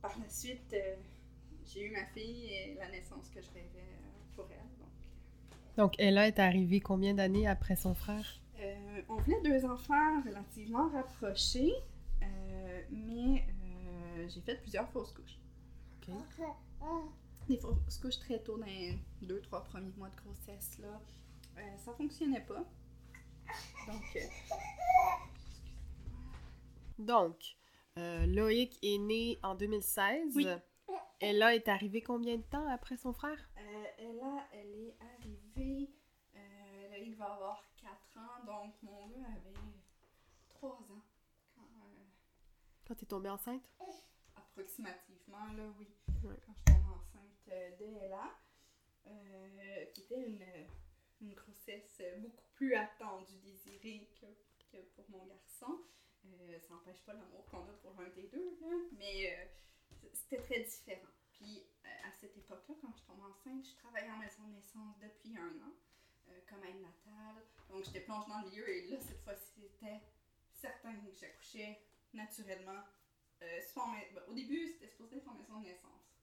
[SPEAKER 2] par la suite, j'ai eu ma fille et la naissance que je rêvais pour elle. Donc,
[SPEAKER 3] Donc, Ella est arrivée combien d'années après son frère?
[SPEAKER 2] On voulait deux enfants relativement rapprochés, euh, mais euh, j'ai fait plusieurs fausses couches. Des fausses couches très tôt dans les deux, trois premiers mois de grossesse. Là. Euh, ça fonctionnait pas. Donc, euh,
[SPEAKER 3] Donc, Loïc est né en 2016.
[SPEAKER 2] Oui.
[SPEAKER 3] Ella est arrivée combien de temps après son frère?
[SPEAKER 2] Ella, elle est arrivée. Loïc va avoir 4 ans, donc mon gars avait 3 ans. Quand, euh,
[SPEAKER 3] Quand t'es tombée enceinte?
[SPEAKER 2] approximativement, là, oui.
[SPEAKER 3] Ouais.
[SPEAKER 2] Quand je tombe enceinte euh, de Ella. euh, qui était une, une grossesse beaucoup plus attendue, désirée que, que pour mon garçon. Euh, ça n'empêche pas l'amour qu'on a pour l'un des deux, là, mais euh, c'était très différent. Puis à cette époque-là, quand je tombe enceinte, je travaillais en maison de naissance depuis un an, comme aide natale. Donc j'étais plongée dans le milieu et là, cette fois-ci, c'était certain que j'accouchais naturellement. Euh, ben, au début, c'était supposé être en maison de naissance.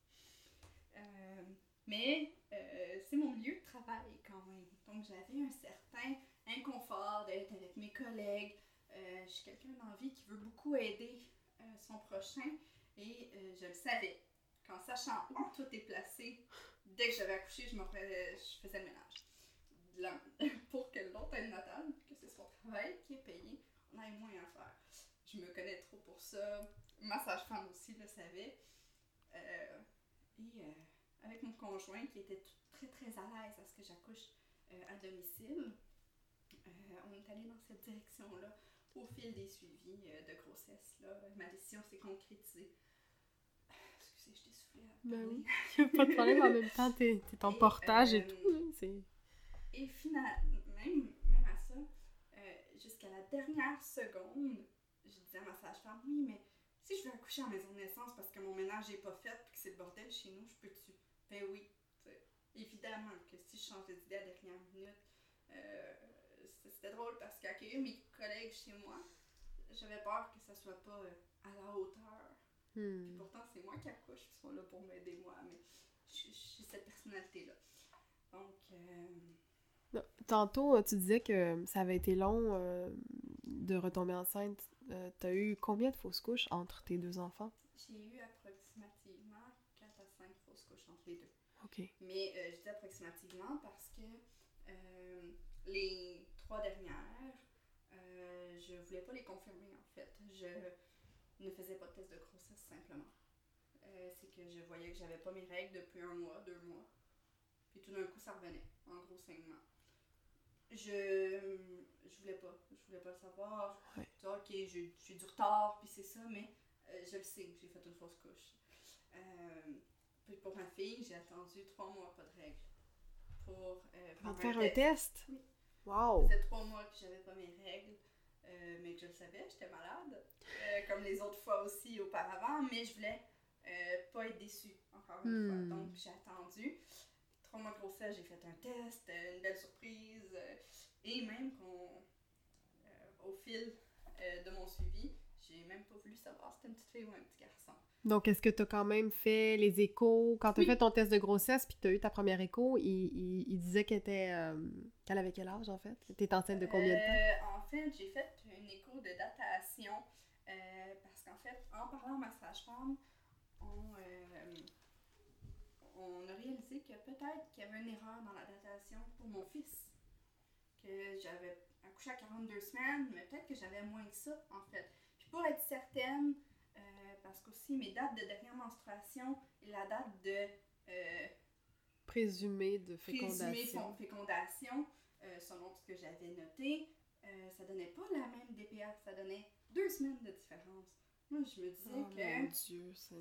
[SPEAKER 2] Euh, mais euh, c'est mon lieu de travail quand même. Donc j'avais un certain inconfort d'être avec mes collègues. Euh, je suis quelqu'un dans la vie qui veut beaucoup aider euh, son prochain et euh, je le savais. Qu'en sachant où tout est placé, dès que j'avais accouché, je faisais le ménage. [LAUGHS] Pour que l'autre aide natale, que c'est son travail qui est payé, on ait moins à faire. Je me connais trop pour ça. Ma sage-femme aussi le savait. Euh, et euh, avec mon conjoint qui était tout- très très à l'aise à ce que j'accouche euh, à domicile, on est allé dans cette direction-là au fil des suivis de grossesse. Là. Ma décision s'est concrétisée. Excusez, je t'ai soufflé à
[SPEAKER 3] Ben
[SPEAKER 2] parler.
[SPEAKER 3] oui. [LAUGHS] pas de problème, en même temps, t'es t'es en
[SPEAKER 2] Et,
[SPEAKER 3] portage et tout. là, C'est...
[SPEAKER 2] Et finalement, même, même à ça, euh, jusqu'à la dernière seconde, je disais à ma sage-femme, oui, mais si je veux accoucher en maison de naissance parce que mon ménage n'est pas fait et que c'est le bordel chez nous, je peux-tu? Ben oui. Évidemment que si je change d'idée à la dernière minute, euh, c'était drôle parce qu'accueillir mes collègues chez moi, j'avais peur que ça soit pas euh, à la hauteur. Puis
[SPEAKER 3] Hmm.
[SPEAKER 2] pourtant, c'est moi qui accouche, ils sont là pour m'aider, moi, mais j'ai j'ai cette personnalité-là. Donc, euh,
[SPEAKER 3] Tantôt, euh, tu disais que ça avait été long euh, de retomber enceinte. Euh, T'as eu combien de fausses couches entre tes deux enfants?
[SPEAKER 2] J'ai eu approximativement 4 à 5 fausses couches entre les deux.
[SPEAKER 3] OK.
[SPEAKER 2] Mais euh, je dis approximativement parce que euh, les trois dernières, euh, je voulais pas les confirmer en fait. Je ne faisais pas de test de grossesse simplement. Euh, C'est que je voyais que j'avais pas mes règles depuis un mois, deux mois. Puis tout d'un coup, ça revenait en gros saignement. Je, je voulais pas. Je voulais pas le savoir.
[SPEAKER 3] Ouais.
[SPEAKER 2] disais, ok, j'ai du retard, puis c'est ça, mais euh, je le sais que j'ai fait une fausse couche. Euh, puis pour ma fille, j'ai attendu trois mois, pas de règles. Pour euh,
[SPEAKER 3] te
[SPEAKER 2] faire
[SPEAKER 3] un test?
[SPEAKER 2] Oui.
[SPEAKER 3] Wow!
[SPEAKER 2] Faisait trois mois que j'avais pas mes règles, mais que je le savais, j'étais malade, comme les autres fois aussi auparavant, mais je voulais pas être déçue, encore une
[SPEAKER 3] Hmm.
[SPEAKER 2] fois. Donc j'ai attendu. Trois mois de grossesse, j'ai fait un test, euh, une belle surprise, euh, et même qu'on, euh, au fil de mon suivi, j'ai même pas voulu savoir si c'était une petite fille ou un petit garçon.
[SPEAKER 3] Donc, est-ce que t'as quand même fait les échos? Quand t'as
[SPEAKER 2] Oui.
[SPEAKER 3] fait ton test de grossesse puis que t'as eu ta première écho, il, il- il disait qu'elle était... euh, qu'elle avait quel âge, en fait? T'étais enceinte de combien de temps?
[SPEAKER 2] Euh, en fait, j'ai fait une écho de datation euh, parce qu'en fait, en parlant à ma sage-femme, on, on a réalisé que peut-être qu'il y avait une erreur dans la datation pour mon fils. Que j'avais accouché à 42 semaines, mais peut-être que j'avais moins que ça, en fait. Puis pour être certaine, euh, parce qu'aussi mes dates de dernière menstruation et la date de euh,
[SPEAKER 3] Présumé de
[SPEAKER 2] présumée
[SPEAKER 3] fécondation.
[SPEAKER 2] fon- fécondation, euh, selon ce que j'avais noté, euh, ça donnait pas la même DPA, ça donnait deux semaines de différence. Moi, je me disais
[SPEAKER 3] Oh
[SPEAKER 2] que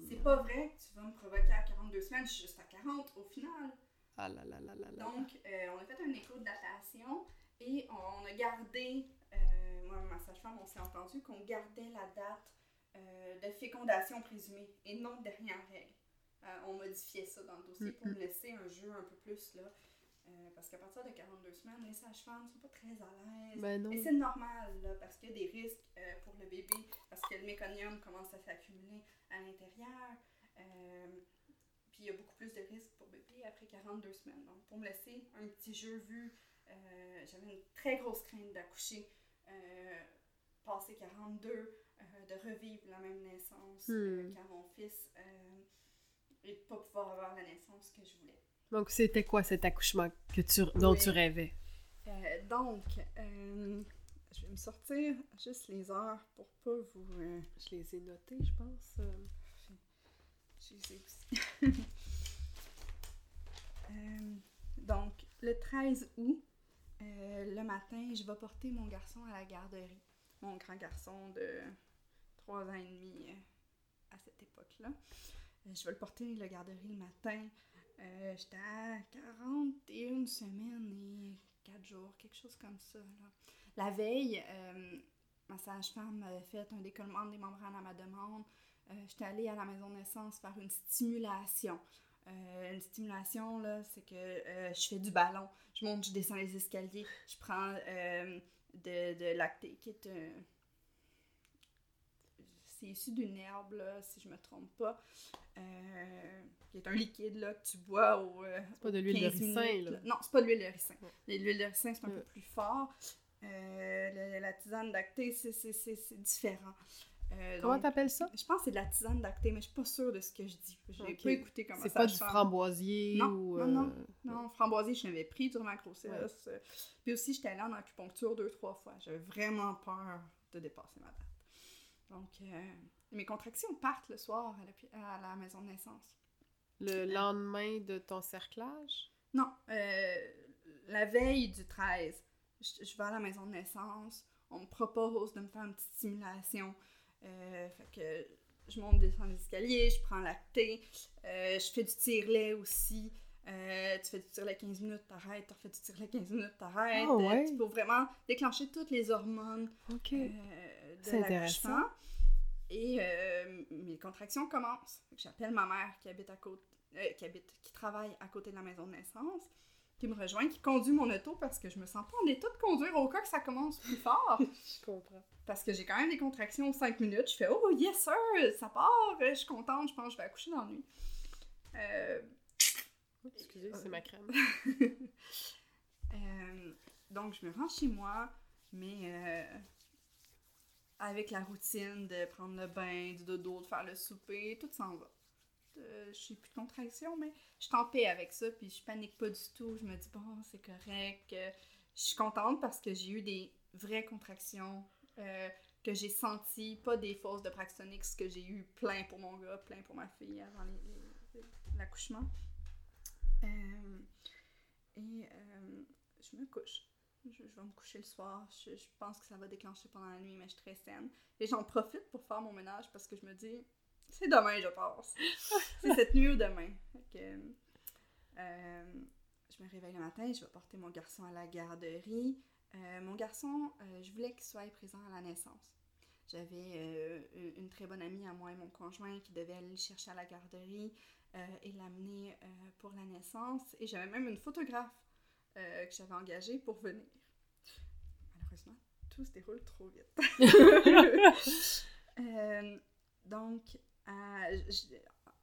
[SPEAKER 2] c'est pas vrai que tu vas me provoquer à 42 semaines, je suis juste à 40 au final.
[SPEAKER 3] Ah là là là là là.
[SPEAKER 2] Donc, euh, on a fait un écho de datation et on a gardé, euh, moi et ma sage-femme, on s'est entendu qu'on gardait la date euh, de fécondation présumée et non de dernière règle. On modifiait ça dans le dossier pour me laisser un jeu un peu plus là. Euh, parce qu'à partir de 42 semaines, les sages-femmes sont pas très à l'aise.
[SPEAKER 3] Ben.
[SPEAKER 2] Et c'est normal, là, parce qu'il y a des risques euh, pour le bébé, parce que le méconium commence à s'accumuler à l'intérieur. euh, puis il y a beaucoup plus de risques pour bébé après 42 semaines. Donc, pour me laisser un petit jeu vu, j'avais une très grosse crainte d'accoucher, passer 42, euh, de revivre la même naissance
[SPEAKER 3] Hmm.
[SPEAKER 2] qu'à mon fils, et de pas pouvoir avoir la naissance que je voulais.
[SPEAKER 3] Donc, c'était quoi cet accouchement que tu, dont
[SPEAKER 2] Oui.
[SPEAKER 3] tu rêvais?
[SPEAKER 2] Euh, donc, euh, je vais me sortir juste les heures pour pas vous. euh,
[SPEAKER 3] Je les ai notées, je pense.
[SPEAKER 2] je les ai aussi. [LAUGHS] Donc, le 13 août, le matin, je vais porter mon garçon à la garderie. Mon grand garçon de 3 ans et demi à cette époque-là. Je vais le porter à la garderie le matin. Euh, J'étais à 41 semaines et 4 jours, quelque chose comme ça. Là. La veille, euh, ma sage-femme avait fait un décollement des membranes à ma demande. Euh, J'étais allée à la maison de naissance faire une stimulation. Une stimulation, là, c'est que je fais du ballon. Je monte, je descends les escaliers. Je prends de, de lacté, qui est. C'est issu d'une herbe, là, si je me trompe pas. Euh, qui est un liquide, là, que tu bois au... euh,
[SPEAKER 3] C'est pas de l'huile de
[SPEAKER 2] 15
[SPEAKER 3] ricin,
[SPEAKER 2] minutes,
[SPEAKER 3] là.
[SPEAKER 2] Non, c'est pas de l'huile de ricin.
[SPEAKER 3] Ouais.
[SPEAKER 2] L'huile de ricin, c'est un
[SPEAKER 3] Ouais.
[SPEAKER 2] peu plus fort. Euh, la tisane d'acté, c'est- c'est c'est- c'est différent. Euh,
[SPEAKER 3] Comment t'appelles ça?
[SPEAKER 2] je pense que c'est de la tisane d'acté, mais je suis pas sûre de ce que je dis. Je n'ai pas écouté comment
[SPEAKER 3] C'est
[SPEAKER 2] ça
[SPEAKER 3] pas du framboisier
[SPEAKER 2] Non,
[SPEAKER 3] ou...
[SPEAKER 2] non,
[SPEAKER 3] euh,
[SPEAKER 2] non. Framboisier, je l'avais pris durant ma grossesse. Puis aussi, j'étais allée en acupuncture deux, trois fois. J'avais vraiment peur de dépasser ma date. Donc, euh, mes contractions partent le soir à la, à la maison de naissance.
[SPEAKER 3] Le lendemain de ton cerclage?
[SPEAKER 2] Non, euh, la veille du 13, je, je vais à la maison de naissance. On me propose de me faire une petite simulation. Euh, fait que je monte descends les escaliers, je prends la thé, euh, je fais du tire-lait aussi. Euh, tu fais du tire-lait 15 minutes, t'arrêtes, tu refais du tire-lait 15 minutes, t'arrêtes.
[SPEAKER 3] Ah ouais?
[SPEAKER 2] Euh, tu peux vraiment déclencher toutes les hormones
[SPEAKER 3] OK.
[SPEAKER 2] De
[SPEAKER 3] C'est intéressant.
[SPEAKER 2] l'accouchement. Et euh, mes contractions commencent. J'appelle ma mère qui habite à côté, euh, qui habite, qui travaille à côté de la maison de naissance, qui me rejoint, qui conduit mon auto parce que je me sens pas en état de conduire au cas que ça commence plus fort. [LAUGHS]
[SPEAKER 3] Je comprends.
[SPEAKER 2] parce que j'ai quand même des contractions 5 minutes. Je fais Oh yes sir, ça part, je suis contente, je pense que je vais accoucher dans la nuit. Euh,
[SPEAKER 3] Excusez, c'est ma crème. [LAUGHS]
[SPEAKER 2] Donc, je me rends chez moi, mais euh, avec la routine de prendre le bain, du dodo, de faire le souper, tout s'en va. Euh, je n'ai plus de contraction, mais je suis en paix avec ça, puis je panique pas du tout. Je me dis, bon, c'est correct. Euh, je suis contente parce que j'ai eu des vraies contractions euh, que j'ai senties, pas des fausses de Praxtonix que j'ai eu plein pour mon gars, plein pour ma fille avant l'accouchement. Et je me couche. Je, je vais me coucher le soir. Je, je pense que ça va déclencher pendant la nuit, mais je suis très saine. Et j'en profite pour faire mon ménage parce que je me dis, c'est demain, je pense. [LAUGHS] c'est cette nuit ou demain. Euh, je me réveille le matin, je vais porter mon garçon à la garderie. Euh, mon garçon, euh, je voulais qu'il soit présent à la naissance. J'avais une- très bonne amie à moi et mon conjoint qui devait aller le chercher à la garderie et l'amener pour la naissance. Et j'avais même une photographe euh, que j'avais engagée pour venir. Malheureusement, tout se déroule trop vite. [LAUGHS] [LAUGHS] Euh, donc,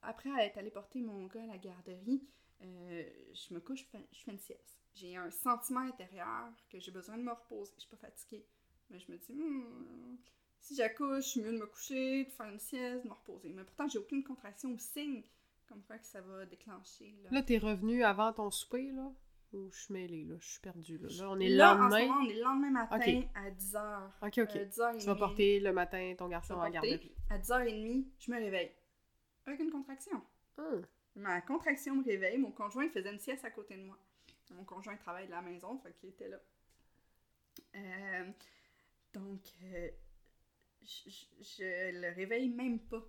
[SPEAKER 2] après être allée porter mon gars à la garderie, euh, je me couche, je fais, une sieste. J'ai un sentiment intérieur que j'ai besoin de me reposer. Je suis pas fatiguée. Mais je me dis, Hmm, si j'accouche, c'est mieux de me coucher, de faire une sieste, de me reposer. Mais pourtant, j'ai aucune contraction ou signe comme quoi que ça va déclencher. Là,
[SPEAKER 3] Là, t'es revenu avant ton souper, là? Ou je suis mêlée, là? Je suis perdue, là. Là, on est
[SPEAKER 2] Là, en ce
[SPEAKER 3] lendemain.
[SPEAKER 2] moment, on est le lendemain matin à 10h.
[SPEAKER 3] Ok, ok.
[SPEAKER 2] 10h30.
[SPEAKER 3] tu vas porter le matin ton garçon à garderie.
[SPEAKER 2] À 10h30, je me réveille. Avec une contraction.
[SPEAKER 3] Hum.
[SPEAKER 2] Ma contraction me réveille. Mon conjoint faisait une sieste à côté de moi. Mon conjoint travaille de la maison, fait qu'il était là. Euh, donc, euh, je, je- je le réveille même pas.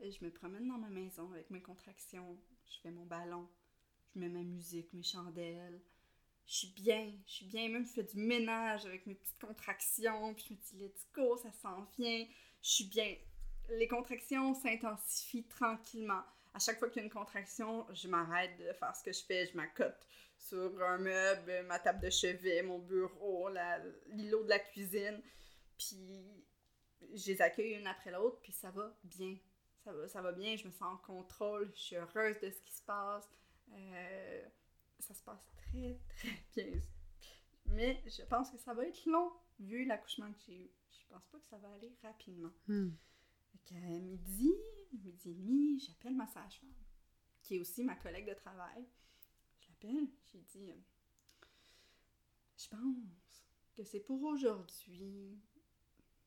[SPEAKER 2] Je me promène dans ma maison avec mes contractions. Je fais mon ballon. Je mets ma musique, mes chandelles. Je suis bien, je suis bien. Même, je fais du ménage avec mes petites contractions. Puis je me dis, let's go, ça s'en vient. Je suis bien. Les contractions s'intensifient tranquillement. À chaque fois qu'il y a une contraction, je m'arrête de faire ce que je fais. Je m'accote sur un meuble, ma table de chevet, mon bureau, l'îlot de la cuisine. Puis je les accueille une après l'autre, puis ça va bien. Ça va, ça va bien, je me sens en contrôle, je suis heureuse de ce qui se passe. Euh, ça se passe très, très [LAUGHS] bien. Mais je pense que ça va être long, vu l'accouchement que j'ai eu. Je pense pas que ça va aller rapidement.
[SPEAKER 3] Hum.
[SPEAKER 2] Fait qu'à midi, midi et demi, j'appelle ma sage-femme, qui est aussi ma collègue de travail. Je l'appelle, j'ai dit euh, Je pense que c'est pour aujourd'hui.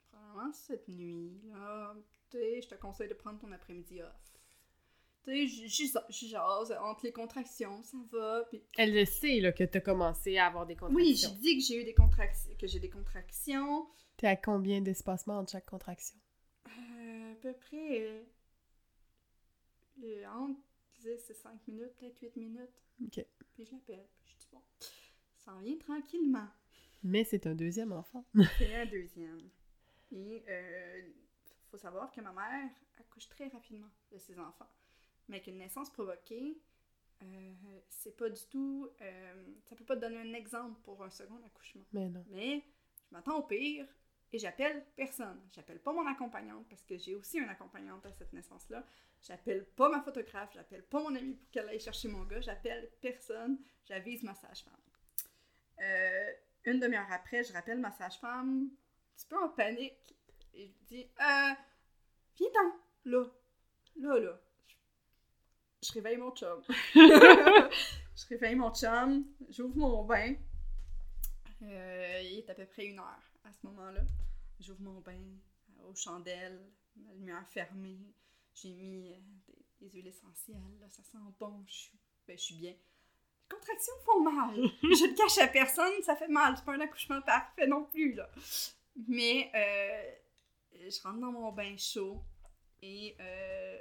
[SPEAKER 2] Probablement cette nuit, là. Tu sais, je te conseille de prendre ton après-midi off. Tu sais, j'y- jase entre les contractions, ça va.
[SPEAKER 3] Elle le sait, là, que t'as commencé à avoir des contractions.
[SPEAKER 2] oui, j'ai dit que j'ai eu des contractions, que j'ai des contractions.
[SPEAKER 3] T'es à combien d'espacement entre chaque contraction?
[SPEAKER 2] Euh, à peu près euh, euh, entre 10, c'est 5 minutes, peut-être 8 minutes.
[SPEAKER 3] OK.
[SPEAKER 2] Puis je l'appelle. Puis je dis, bon, ça en vient tranquillement.
[SPEAKER 3] Mais c'est un deuxième enfant. [LAUGHS]
[SPEAKER 2] C'est un deuxième. Et euh, faut savoir que ma mère accouche très rapidement de ses enfants. Mais qu'une naissance provoquée, euh, c'est pas du tout. Euh, ça peut pas te donner un exemple pour un second accouchement.
[SPEAKER 3] Mais non.
[SPEAKER 2] Mais je m'attends au pire et j'appelle personne. J'appelle pas mon accompagnante parce que j'ai aussi une accompagnante à cette naissance-là. J'appelle pas ma photographe, j'appelle pas mon amie pour qu'elle aille chercher mon gars, j'appelle personne, j'avise ma sage-femme. Euh, une demi-heure après, je rappelle ma sage-femme, un petit peu en panique, et je lui dis euh, Viens-t'en, là, là, là. Je, réveille mon chum. [LAUGHS] je réveille mon chum, j'ouvre mon bain. Euh, il est à peu près une heure à ce moment-là. J'ouvre mon bain euh, aux chandelles, la lumière fermée. J'ai mis euh, des, des huiles essentielles, là, ça sent bon, je suis, ben, je suis bien. Les contractions font mal. [LAUGHS] je le cache à personne, ça fait mal. C'est pas un accouchement parfait non plus, là. Mais euh, je rentre dans mon bain chaud et euh,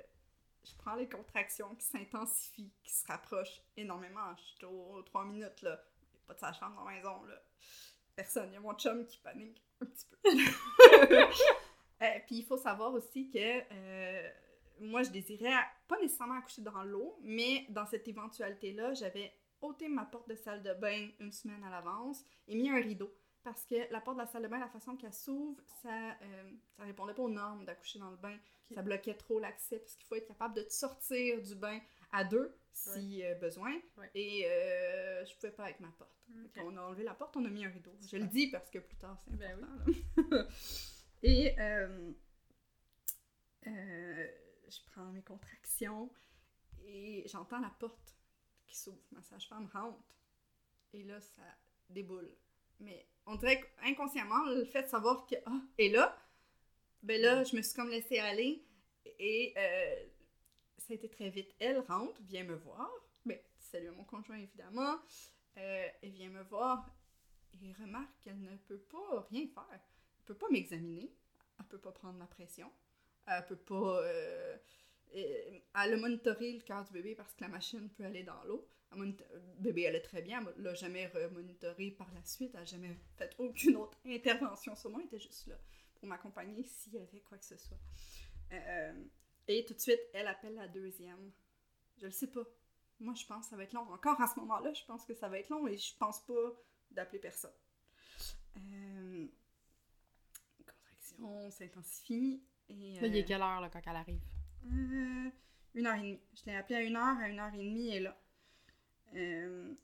[SPEAKER 2] je prends les contractions qui s'intensifient, qui se rapprochent énormément. Je suis aux 3 minutes, là. Il n'y a pas de sage-femme dans la maison, là. Personne. Il y a mon chum qui panique un petit peu. [LAUGHS] Euh, Puis il faut savoir aussi que euh, moi, je désirais pas nécessairement accoucher dans l'eau, mais dans cette éventualité-là, j'avais ôté ma porte de salle de bain une semaine à l'avance et mis un rideau. Parce que la porte de la salle de bain, la façon qu'elle s'ouvre, ça, euh, ça répondait pas aux normes d'accoucher dans le bain. Ça bloquait trop l'accès parce qu'il faut être capable de te sortir du bain à deux si besoin.
[SPEAKER 3] Ouais.
[SPEAKER 2] Et euh, je pouvais pas avec ma porte. On a enlevé la porte, on a mis un rideau. Je le dis parce que plus tard, c'est
[SPEAKER 3] Ben
[SPEAKER 2] important. là. [LAUGHS] Et euh, euh, je prends mes contractions et j'entends la porte qui s'ouvre. Ma sage-femme rentre. Et là, ça déboule. Mais on dirait qu'inconsciemment, le fait de savoir que ah, et là, ben là, je me suis comme laissée aller et euh, ça a été très vite. Elle rentre, vient me voir. Ben, salut à mon conjoint évidemment. Euh, elle vient me voir et remarque qu'elle ne peut pas rien faire. Elle peut pas m'examiner. Elle peut pas prendre ma pression. Elle peut pas. euh, euh, elle a monitoré le cœur du bébé parce que la machine peut aller dans l'eau. Elle bébé allait très bien. Elle l'a jamais monitoré par la suite. Elle n'a jamais fait aucune autre intervention sur moi. Elle était juste là pour m'accompagner s'il y avait quoi que ce soit. Euh, et tout de suite, elle appelle la deuxième. Je le sais pas. Moi, je pense que ça va être long. Encore à ce moment-là, je pense que ça va être long et je pense pas d'appeler personne. Euh, contraction s'intensifie. Et,
[SPEAKER 3] il
[SPEAKER 2] euh,
[SPEAKER 3] est quelle heure là, quand elle arrive?
[SPEAKER 2] euh, une heure et demie. Je l'ai appelé à une heure, à une heure et demie, elle est là. Euh,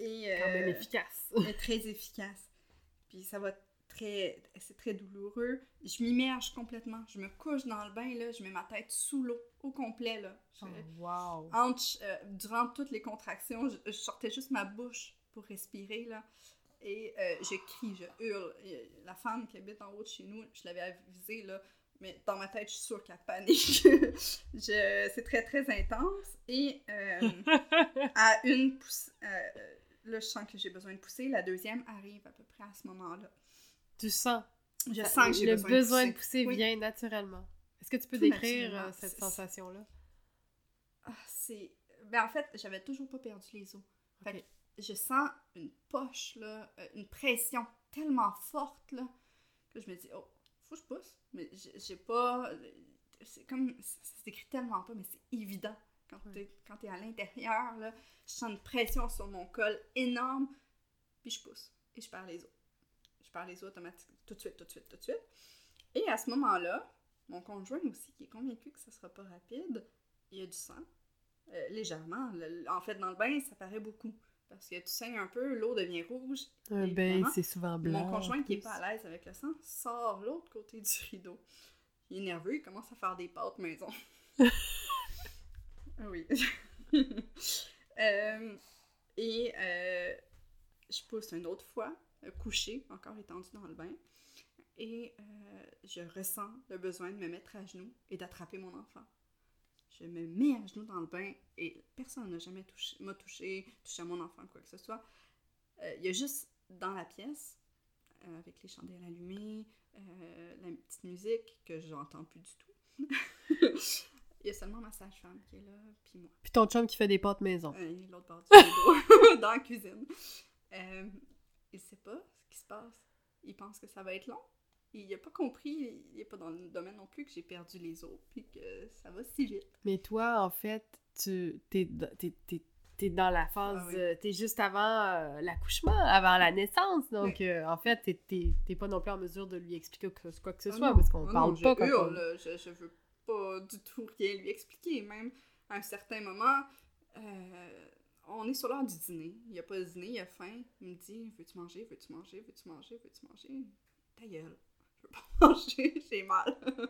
[SPEAKER 2] et
[SPEAKER 3] Quand même
[SPEAKER 2] euh,
[SPEAKER 3] efficace. [LAUGHS]
[SPEAKER 2] très efficace. Puis ça va très. C'est très douloureux. Je m'immerge complètement. Je me couche dans le bain, là. Je mets ma tête sous l'eau, au complet, là. Je-
[SPEAKER 3] Oh, wow!
[SPEAKER 2] entre, euh, durant toutes les contractions, je, je sortais juste ma bouche pour respirer, là. Et euh, je crie, je hurle. La femme qui habite en haut de chez nous, je l'avais avisée, là, mais dans ma tête, je suis sûre qu'elle panique. [LAUGHS] je, c'est très, très intense. Et euh, [LAUGHS] à une pousse, euh, là, je sens que j'ai besoin de pousser. La deuxième arrive à peu près à ce moment-là.
[SPEAKER 3] Tu sens.
[SPEAKER 2] Je sens que j'ai
[SPEAKER 3] le
[SPEAKER 2] besoin,
[SPEAKER 3] besoin
[SPEAKER 2] de
[SPEAKER 3] de pousser
[SPEAKER 2] Oui.
[SPEAKER 3] vient naturellement. Est-ce que tu peux
[SPEAKER 2] Tout
[SPEAKER 3] décrire euh, cette sensation-là?
[SPEAKER 2] Ah, c'est... Ben, en fait, j'avais toujours pas perdu les os. Fait
[SPEAKER 3] Ok.
[SPEAKER 2] que je sens une poche, là, euh, une pression tellement forte, là, que je me dis, oh, faut que je pousse. Mais j'ai pas... C'est comme... Ça s'écrit tellement pas, mais c'est évident. Quand t'es quand t'es à l'intérieur, là, je sens une pression sur mon col énorme, puis je pousse. Et je perds les os. Je perds les os automatiquement, tout de suite, tout de suite, tout de suite. Et à ce moment-là, mon conjoint aussi, qui est convaincu que ça sera pas rapide, il y a du sang. Euh, légèrement. Le- en fait, dans le bain, ça paraît beaucoup. Parce que tu saignes un peu, l'eau devient rouge.
[SPEAKER 3] Un
[SPEAKER 2] Et
[SPEAKER 3] bain,
[SPEAKER 2] vraiment,
[SPEAKER 3] c'est souvent blanc.
[SPEAKER 2] Mon conjoint qui est pas à l'aise avec le sang sort l'autre côté du rideau. Il est nerveux, il commence à faire des pâtes maison. [LAUGHS] Ah oui. [LAUGHS] Euh, et euh, je pousse une autre fois, euh, couché, encore étendu dans le bain. Et euh, je ressens le besoin de me mettre à genoux et d'attraper mon enfant. Je me mets à genoux dans le bain et personne n'a jamais touché, m'a touché, touché à mon enfant, quoi que ce soit. Euh, Il y a juste dans la pièce, euh, avec les chandelles allumées, euh, la petite musique que j'entends plus du tout. [LAUGHS] Il y a seulement ma sage-femme qui est là, puis moi.
[SPEAKER 3] Puis ton chum qui fait des pâtes maison.
[SPEAKER 2] L'autre bord du rideau, [LAUGHS] dans la cuisine. Il sait pas ce qui se passe. Il pense que ça va être long. Il a pas compris, il est pas dans le domaine non plus que j'ai perdu les os, puis que ça va si vite.
[SPEAKER 3] Mais toi, en fait, tu t'es, t'es, t'es- t'es dans la phase...
[SPEAKER 2] Ah oui.
[SPEAKER 3] euh, t'es juste avant euh, l'accouchement, avant la naissance. Donc,
[SPEAKER 2] Oui.
[SPEAKER 3] euh, en fait, t'es, t'es, t'es pas non plus en mesure de lui expliquer quoi que, quoi que ce
[SPEAKER 2] Ah
[SPEAKER 3] soit,
[SPEAKER 2] non,
[SPEAKER 3] parce qu'on
[SPEAKER 2] ah
[SPEAKER 3] parle
[SPEAKER 2] non,
[SPEAKER 3] pas
[SPEAKER 2] je hurle,
[SPEAKER 3] on-
[SPEAKER 2] là. Je, je veux pas du tout rien lui expliquer. Même à un certain moment, euh, on est sur l'heure du dîner. Il a pas de dîner, il a faim. Il me dit Veux-tu manger Veux-tu manger Veux-tu manger Veux-tu manger? Ta gueule. Je veux pas manger, j'ai mal. [LAUGHS]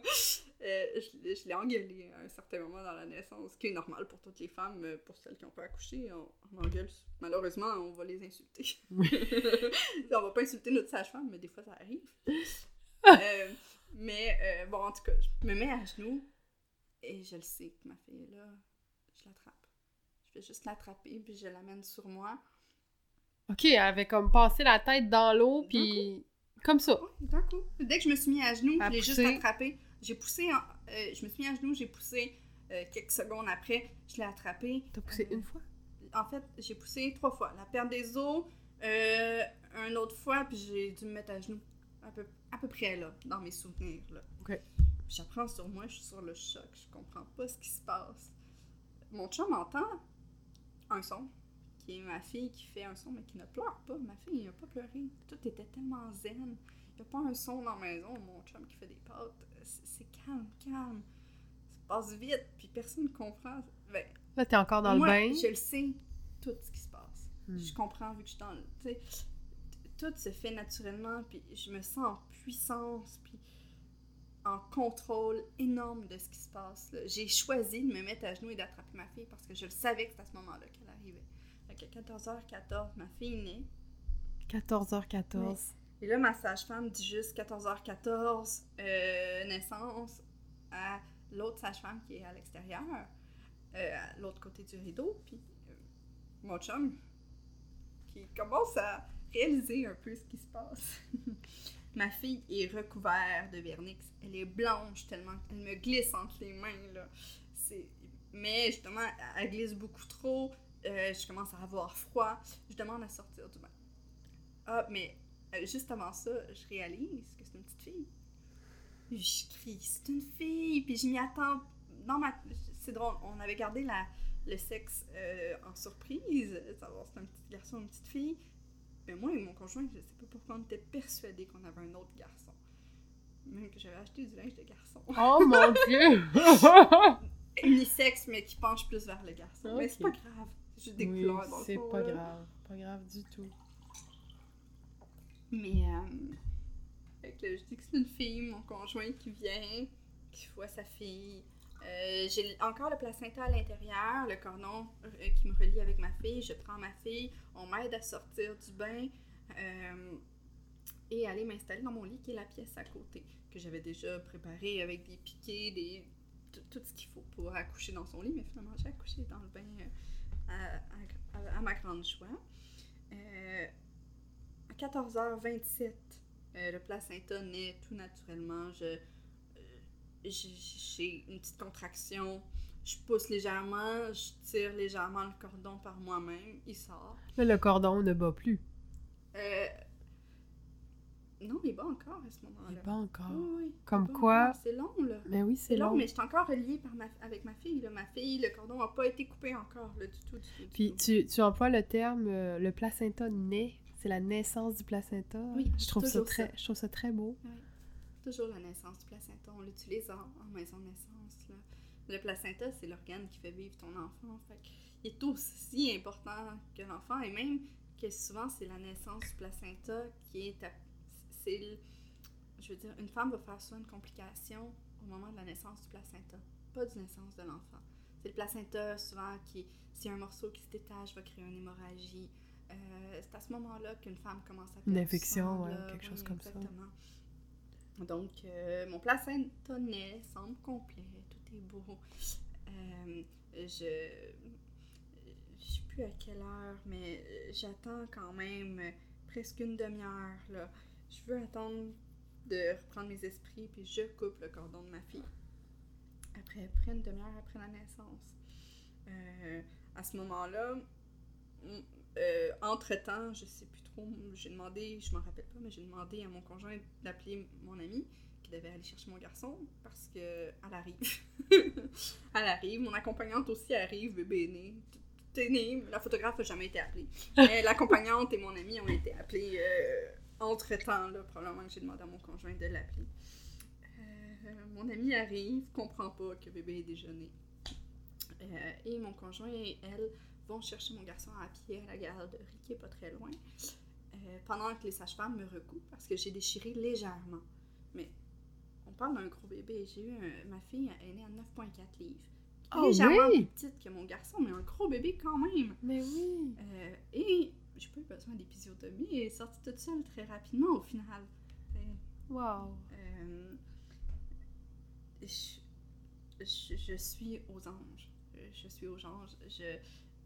[SPEAKER 2] Euh, je je l'ai engueulé à un certain moment dans la naissance, ce qui est normal pour toutes les femmes. euh, Pour celles qui ont pas accouché, on, on engueule. Malheureusement, on va les insulter. [LAUGHS] on va pas insulter notre sage-femme, mais des fois ça arrive. Euh, mais euh, bon, en tout cas, je me mets à genoux et je le sais que ma fille est là. Je l'attrape. Je vais juste l'attraper puis je l'amène sur moi.
[SPEAKER 3] OK, elle avait comme passé la tête dans l'eau, puis comme ça.
[SPEAKER 2] Oh, coup. Dès que je me suis mis à genoux,
[SPEAKER 3] À
[SPEAKER 2] je l'ai juste attrapé. J'ai poussé, en- euh, je me suis mis à genoux, j'ai poussé euh, quelques secondes après, je l'ai attrapé.
[SPEAKER 3] T'as poussé
[SPEAKER 2] Euh,
[SPEAKER 3] une fois?
[SPEAKER 2] En fait, j'ai poussé trois fois. La perte des os, une autre fois, puis j'ai dû me mettre à genoux. À peu, à peu près là, dans mes souvenirs. Là.
[SPEAKER 3] Ok.
[SPEAKER 2] J'apprends sur moi, je suis sur le choc, je comprends pas ce qui se passe. Mon chum entend un son, qui est ma fille qui fait un son, mais qui ne pleure pas. Ma fille n'a pas pleuré. Tout était tellement zen. Il n'y a pas un son dans la maison, mon chum qui fait des pâtes. C'est calme, calme. Ça passe vite, puis personne ne comprend. Ben,
[SPEAKER 3] Là, t'es encore dans
[SPEAKER 2] moi,
[SPEAKER 3] le bain?
[SPEAKER 2] je le sais, tout ce qui se passe.
[SPEAKER 3] Hmm.
[SPEAKER 2] Je comprends vu que je suis dans le. tu sais, tout se fait naturellement, puis je me sens en puissance, puis en contrôle énorme de ce qui se passe. J'ai choisi de me mettre à genoux et d'attraper ma fille parce que je le savais que c'était à ce moment-là qu'elle arrivait. Fait qu'à 14h14, ma fille naît.
[SPEAKER 3] 14h14.
[SPEAKER 2] Et là, ma sage-femme dit juste 14h14, euh, naissance, à l'autre sage-femme qui est à l'extérieur, euh, à l'autre côté du rideau. Puis euh, mon chum, qui commence à réaliser un peu ce qui se passe. [LAUGHS] ma fille est recouverte de vernix. Elle est blanche tellement qu'elle me glisse entre les mains. Là. C'est... Mais justement, elle glisse beaucoup trop. Euh, je commence à avoir froid. Je demande à sortir du bain. Ah, mais euh, juste avant ça, je réalise que c'est une petite fille. Je crie, c'est une fille, puis je m'y attends. Dans ma... C'est drôle, on avait gardé la, le sexe euh, en surprise, savoir si c'était un petit garçon ou une petite fille. Mais moi et mon conjoint, je sais pas pourquoi on était persuadés qu'on avait un autre garçon. Même que j'avais acheté du linge de garçon.
[SPEAKER 3] Oh mon [LAUGHS] dieu!
[SPEAKER 2] Unisexe, mais qui penche plus vers le garçon. Mais c'est pas grave. C'est juste des
[SPEAKER 3] Oui,
[SPEAKER 2] couleurs dans le
[SPEAKER 3] c'est
[SPEAKER 2] fond,
[SPEAKER 3] pas
[SPEAKER 2] là.
[SPEAKER 3] grave. Pas grave du tout.
[SPEAKER 2] Mais, euh, fait que là, je dis que c'est une fille, mon conjoint qui vient, qui voit sa fille. Euh, j'ai encore le placenta à l'intérieur, le cordon euh, qui me relie avec ma fille. Je prends ma fille, on m'aide à sortir du bain euh, et aller m'installer dans mon lit qui est la pièce à côté, que j'avais déjà préparé avec des piquets, des, tout, tout ce qu'il faut pour accoucher dans son lit. Mais finalement, j'ai accouché dans le bain à, à- à ma grande joie. Euh, à 14h27, euh, le placenta naît tout naturellement. Je, euh, j'ai- une petite contraction. Je pousse légèrement, je tire légèrement le cordon par moi-même. Il sort.
[SPEAKER 3] Là, le cordon ne bat plus.
[SPEAKER 2] Euh, non, il bat encore à ce
[SPEAKER 3] Il
[SPEAKER 2] moment-là.
[SPEAKER 3] bat encore.
[SPEAKER 2] Oui, oui, il
[SPEAKER 3] Comme quoi-.
[SPEAKER 2] C'est long, là.
[SPEAKER 3] Mais oui,
[SPEAKER 2] C'est long,
[SPEAKER 3] long.
[SPEAKER 2] mais je suis encore reliée par ma, avec ma fille. Là. Ma fille, le cordon n'a pas été coupé encore, là, du tout, du tout. du
[SPEAKER 3] Puis
[SPEAKER 2] tout.
[SPEAKER 3] tu, tu emploies le terme euh, le placenta naît. C'est la naissance du placenta.
[SPEAKER 2] Oui,
[SPEAKER 3] je trouve ça très,
[SPEAKER 2] ça.
[SPEAKER 3] je trouve ça très beau.
[SPEAKER 2] Toujours la naissance du placenta. On l'utilise en, en maison de naissance. Là. Le placenta, c'est l'organe qui fait vivre ton enfant. Fait il est aussi important que l'enfant. Et même que souvent, c'est la naissance du placenta qui est. c'est je veux dire, une femme va faire souvent une complication au moment de la naissance du placenta, pas de naissance de l'enfant. C'est le placenta, souvent, qui, si un morceau qui se détache, va créer une hémorragie. Euh, c'est à ce moment-là qu'une femme commence à
[SPEAKER 3] Une
[SPEAKER 2] du
[SPEAKER 3] infection, ouais, quelque chose comme ça.
[SPEAKER 2] exactement. Donc, euh, mon placenta naît, semble complet, tout est beau. Euh, je. Je sais plus à quelle heure, mais euh, j'attends quand même presque une demi-heure. là. Je veux attendre de reprendre mes esprits, puis je coupe le cordon de ma fille. après, près une demi-heure après la naissance. Euh, à ce moment-là, m- euh, entre-temps, je sais plus trop, j'ai demandé, je m'en rappelle pas, mais j'ai demandé à mon conjoint d'appeler mon ami qui devait aller chercher mon garçon parce que elle arrive. [LAUGHS] elle arrive, mon accompagnante aussi arrive, bébé est né. Tout- tout est né, la photographe n'a jamais été appelée. [LAUGHS] Mais l'accompagnante et mon ami ont été appelés euh, entre-temps, là, probablement que j'ai demandé à mon conjoint de l'appeler. Euh, mon ami arrive, comprend pas que bébé est déjà né. Euh, et mon conjoint et elle vont chercher mon garçon à pied à la garderie qui est pas très loin. Euh, pendant que les sages-femmes me recoupent parce que j'ai déchiré légèrement. Mais on parle d'un gros bébé. J'ai eu un- ma fille elle est née à 9,4 livres.
[SPEAKER 3] Oh
[SPEAKER 2] légèrement
[SPEAKER 3] oui!
[SPEAKER 2] plus petite que mon garçon, mais un gros bébé quand même.
[SPEAKER 3] Mais oui!
[SPEAKER 2] Et j'ai pas eu besoin d'épisiotomie et est sortie toute seule très rapidement au final.
[SPEAKER 3] Wow!
[SPEAKER 2] euh, je, je, je suis aux anges. Je suis aux anges. Je,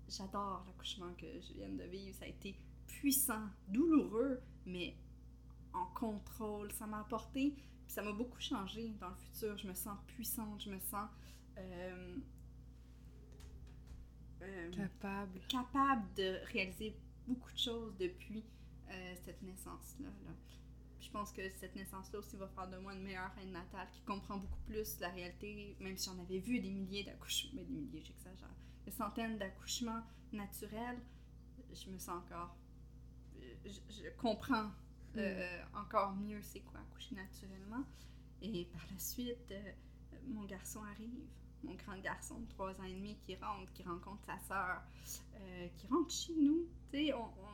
[SPEAKER 2] j'adore l'accouchement que je viens de vivre. Ça a été puissant, douloureux, mais en contrôle. Ça m'a apporté, puis ça m'a beaucoup changé dans le futur. Je me sens puissante, je me sens euh, euh,
[SPEAKER 3] Capable.
[SPEAKER 2] capable de réaliser beaucoup de choses depuis euh, cette naissance-là. là. Je pense que cette naissance-là aussi va faire de moi une meilleure reine natale qui comprend beaucoup plus la réalité, même si on avait vu des milliers d'accouchements, mais des milliers, j'exagère, des centaines d'accouchements naturels, je me sens encore. euh, Je, je comprends euh, encore mieux c'est quoi accoucher naturellement. Et par la suite, euh, mon garçon arrive, mon grand garçon de 3 ans et demi qui rentre, qui rencontre sa sœur, euh, qui rentre chez nous.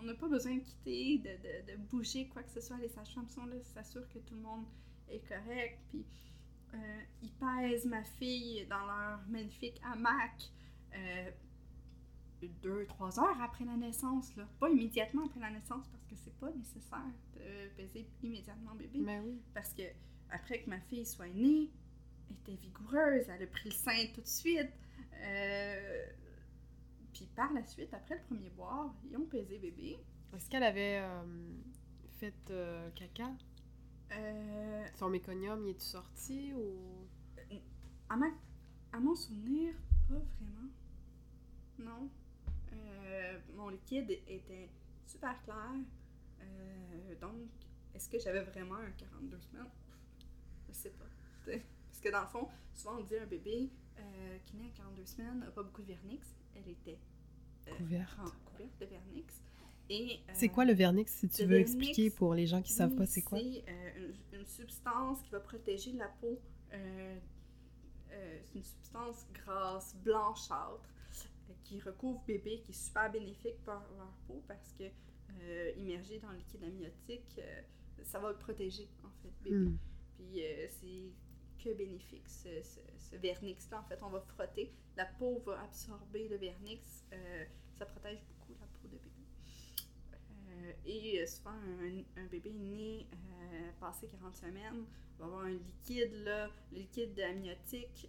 [SPEAKER 2] On n'a pas besoin de quitter, de, de, de bouger, quoi que ce soit. Les sages-femmes sont là, s'assurent que tout le monde est correct. Puis euh, ils pèsent ma fille dans leur magnifique hamac. euh, deux, trois heures après la naissance, là. Pas immédiatement après la naissance parce que c'est pas nécessaire de peser immédiatement bébé.
[SPEAKER 3] Mais oui.
[SPEAKER 2] Parce que après que ma fille soit née, était vigoureuse, elle a pris le sein tout de suite. Euh, Puis par la suite, après le premier boire, ils ont pesé bébé.
[SPEAKER 3] Est-ce qu'elle avait euh, fait euh, caca? Son méconium, il est sorti ou?
[SPEAKER 2] à, ma... à mon souvenir, pas vraiment. Non. Mon liquide était super clair. Donc, est-ce que j'avais vraiment un 42 semaines? Je sais pas. Parce que dans le fond, souvent on dit un bébé euh, qui naît à 42 semaines n'a pas beaucoup de vernix. Elle était euh,
[SPEAKER 3] Couverte.
[SPEAKER 2] en- couverte de vernix. Et, euh,
[SPEAKER 3] C'est quoi le vernix, si tu veux
[SPEAKER 2] vernix,
[SPEAKER 3] expliquer pour les gens qui savent
[SPEAKER 2] oui,
[SPEAKER 3] pas c'est quoi?
[SPEAKER 2] C'est euh, une, une substance qui va protéger la peau. euh, c'est une substance grasse, blanchâtre, qui recouvre bébé, qui est super bénéfique pour leur peau parce que immergé dans le liquide amniotique, ça va le protéger en fait, bébé.
[SPEAKER 3] Hmm.
[SPEAKER 2] Puis c'est que bénéfique, ce, ce, ce vernix-là. En fait, on va frotter. La peau va absorber le vernix. euh, ça protège beaucoup la peau de bébé. Euh, et euh, souvent, un, un bébé né euh, passé 40 semaines va avoir un liquide, là. Le liquide amniotique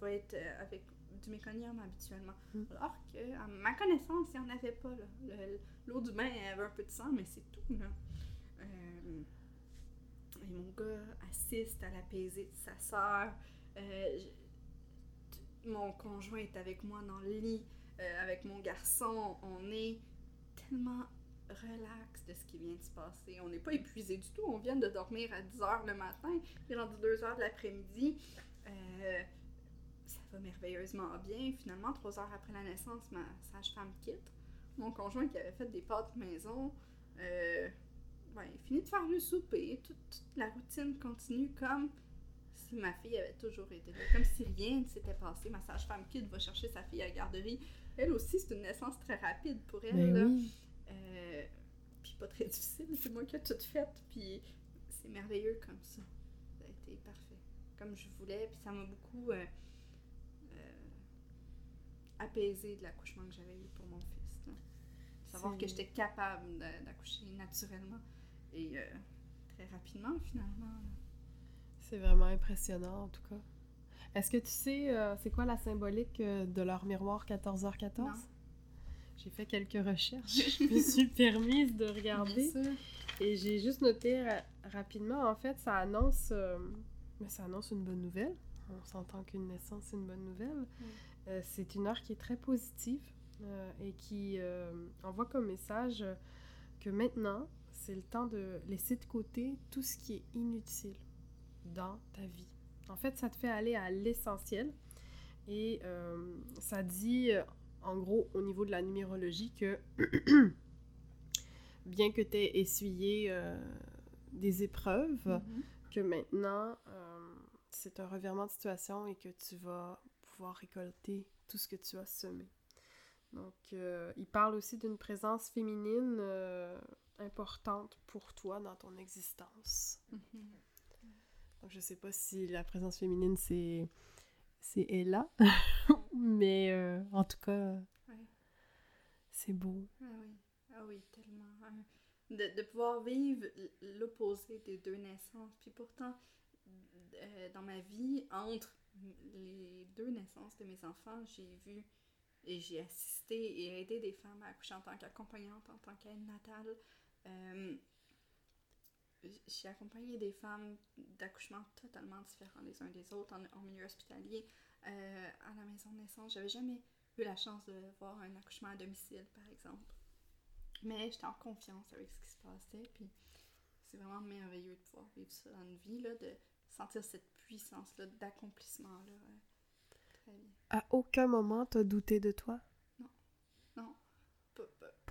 [SPEAKER 2] va être avec du méconium habituellement.
[SPEAKER 3] Mm.
[SPEAKER 2] Alors que, à ma connaissance, il n'y en avait pas. là. Le- L'eau du bain avait un peu de sang, mais c'est tout. Là. Mon gars assiste à la pesée de sa sœur. Euh, mon conjoint est avec moi dans le lit, euh, avec mon garçon. On est tellement relax de ce qui vient de se passer. On n'est pas épuisé du tout. On vient de dormir à 10h le matin. Il est rendu 2h de l'après-midi. Euh, ça va merveilleusement bien. Finalement, trois heures après la naissance, ma sage-femme quitte. Mon conjoint qui avait fait des pâtes maison, euh, ben, il finit de faire le souper. Toute, toute la routine continue comme si ma fille avait toujours été là. Comme si rien ne s'était passé. Ma sage-femme quitte, va chercher sa fille à la garderie. Elle aussi, c'est une naissance très rapide pour elle.
[SPEAKER 3] Mais
[SPEAKER 2] là.
[SPEAKER 3] oui.
[SPEAKER 2] Euh, puis pas très difficile, c'est moi qui ai tout fait, puis c'est merveilleux comme ça. Ça a été parfait, comme je voulais, puis ça m'a beaucoup euh, euh, apaisé de l'accouchement que j'avais eu pour mon fils. là. Savoir que j'étais capable d'accoucher naturellement et euh, très rapidement finalement.
[SPEAKER 3] C'est vraiment impressionnant en tout cas. Est-ce que tu sais euh, c'est quoi la symbolique euh, de leur miroir 14h14?
[SPEAKER 2] Non.
[SPEAKER 3] J'ai fait quelques recherches. Je me suis [LAUGHS] permise de regarder. Et j'ai juste noté ra- rapidement, en fait, ça annonce, euh, ben, ça annonce une bonne nouvelle. on s'entend qu'une naissance, c'est une bonne nouvelle. C'est une heure qui est très positive et qui envoie comme message que maintenant, c'est le temps de laisser de côté tout ce qui est inutile dans ta vie. En fait, ça te fait aller à l'essentiel et euh, ça dit, euh, en gros, au niveau de la numérologie, que [CLEARS THROAT] bien que tu aies essuyé euh, des épreuves,
[SPEAKER 2] Mhm.
[SPEAKER 3] que maintenant, euh, c'est un revirement de situation et que tu vas pouvoir récolter tout ce que tu as semé. Donc, euh, il parle aussi d'une présence féminine euh, importante pour toi dans ton existence.
[SPEAKER 2] Mhm.
[SPEAKER 3] Donc, je sais pas si la présence féminine, c'est c'est Ella, [LAUGHS] mais euh, en tout cas,
[SPEAKER 2] Ouais.
[SPEAKER 3] c'est beau.
[SPEAKER 2] Ah oui, ah oui, tellement. hein. De, de pouvoir vivre l'opposé des deux naissances. Puis pourtant, euh, dans ma vie, entre les deux naissances de mes enfants, j'ai vu et j'ai assisté et aidé des femmes à accoucher en tant qu'accompagnante, en tant qu'aide natale. Euh, j'ai accompagné des femmes d'accouchements totalement différents les uns des autres en, milieu hospitalier. Euh, à la maison de naissance, j'avais jamais eu la chance de voir un accouchement à domicile, par exemple. Mais j'étais en confiance avec ce qui se passait, puis c'est vraiment merveilleux de pouvoir vivre ça dans une vie, là, de sentir cette puissance-là d'accomplissement-là.
[SPEAKER 3] À aucun moment, t'as douté de toi?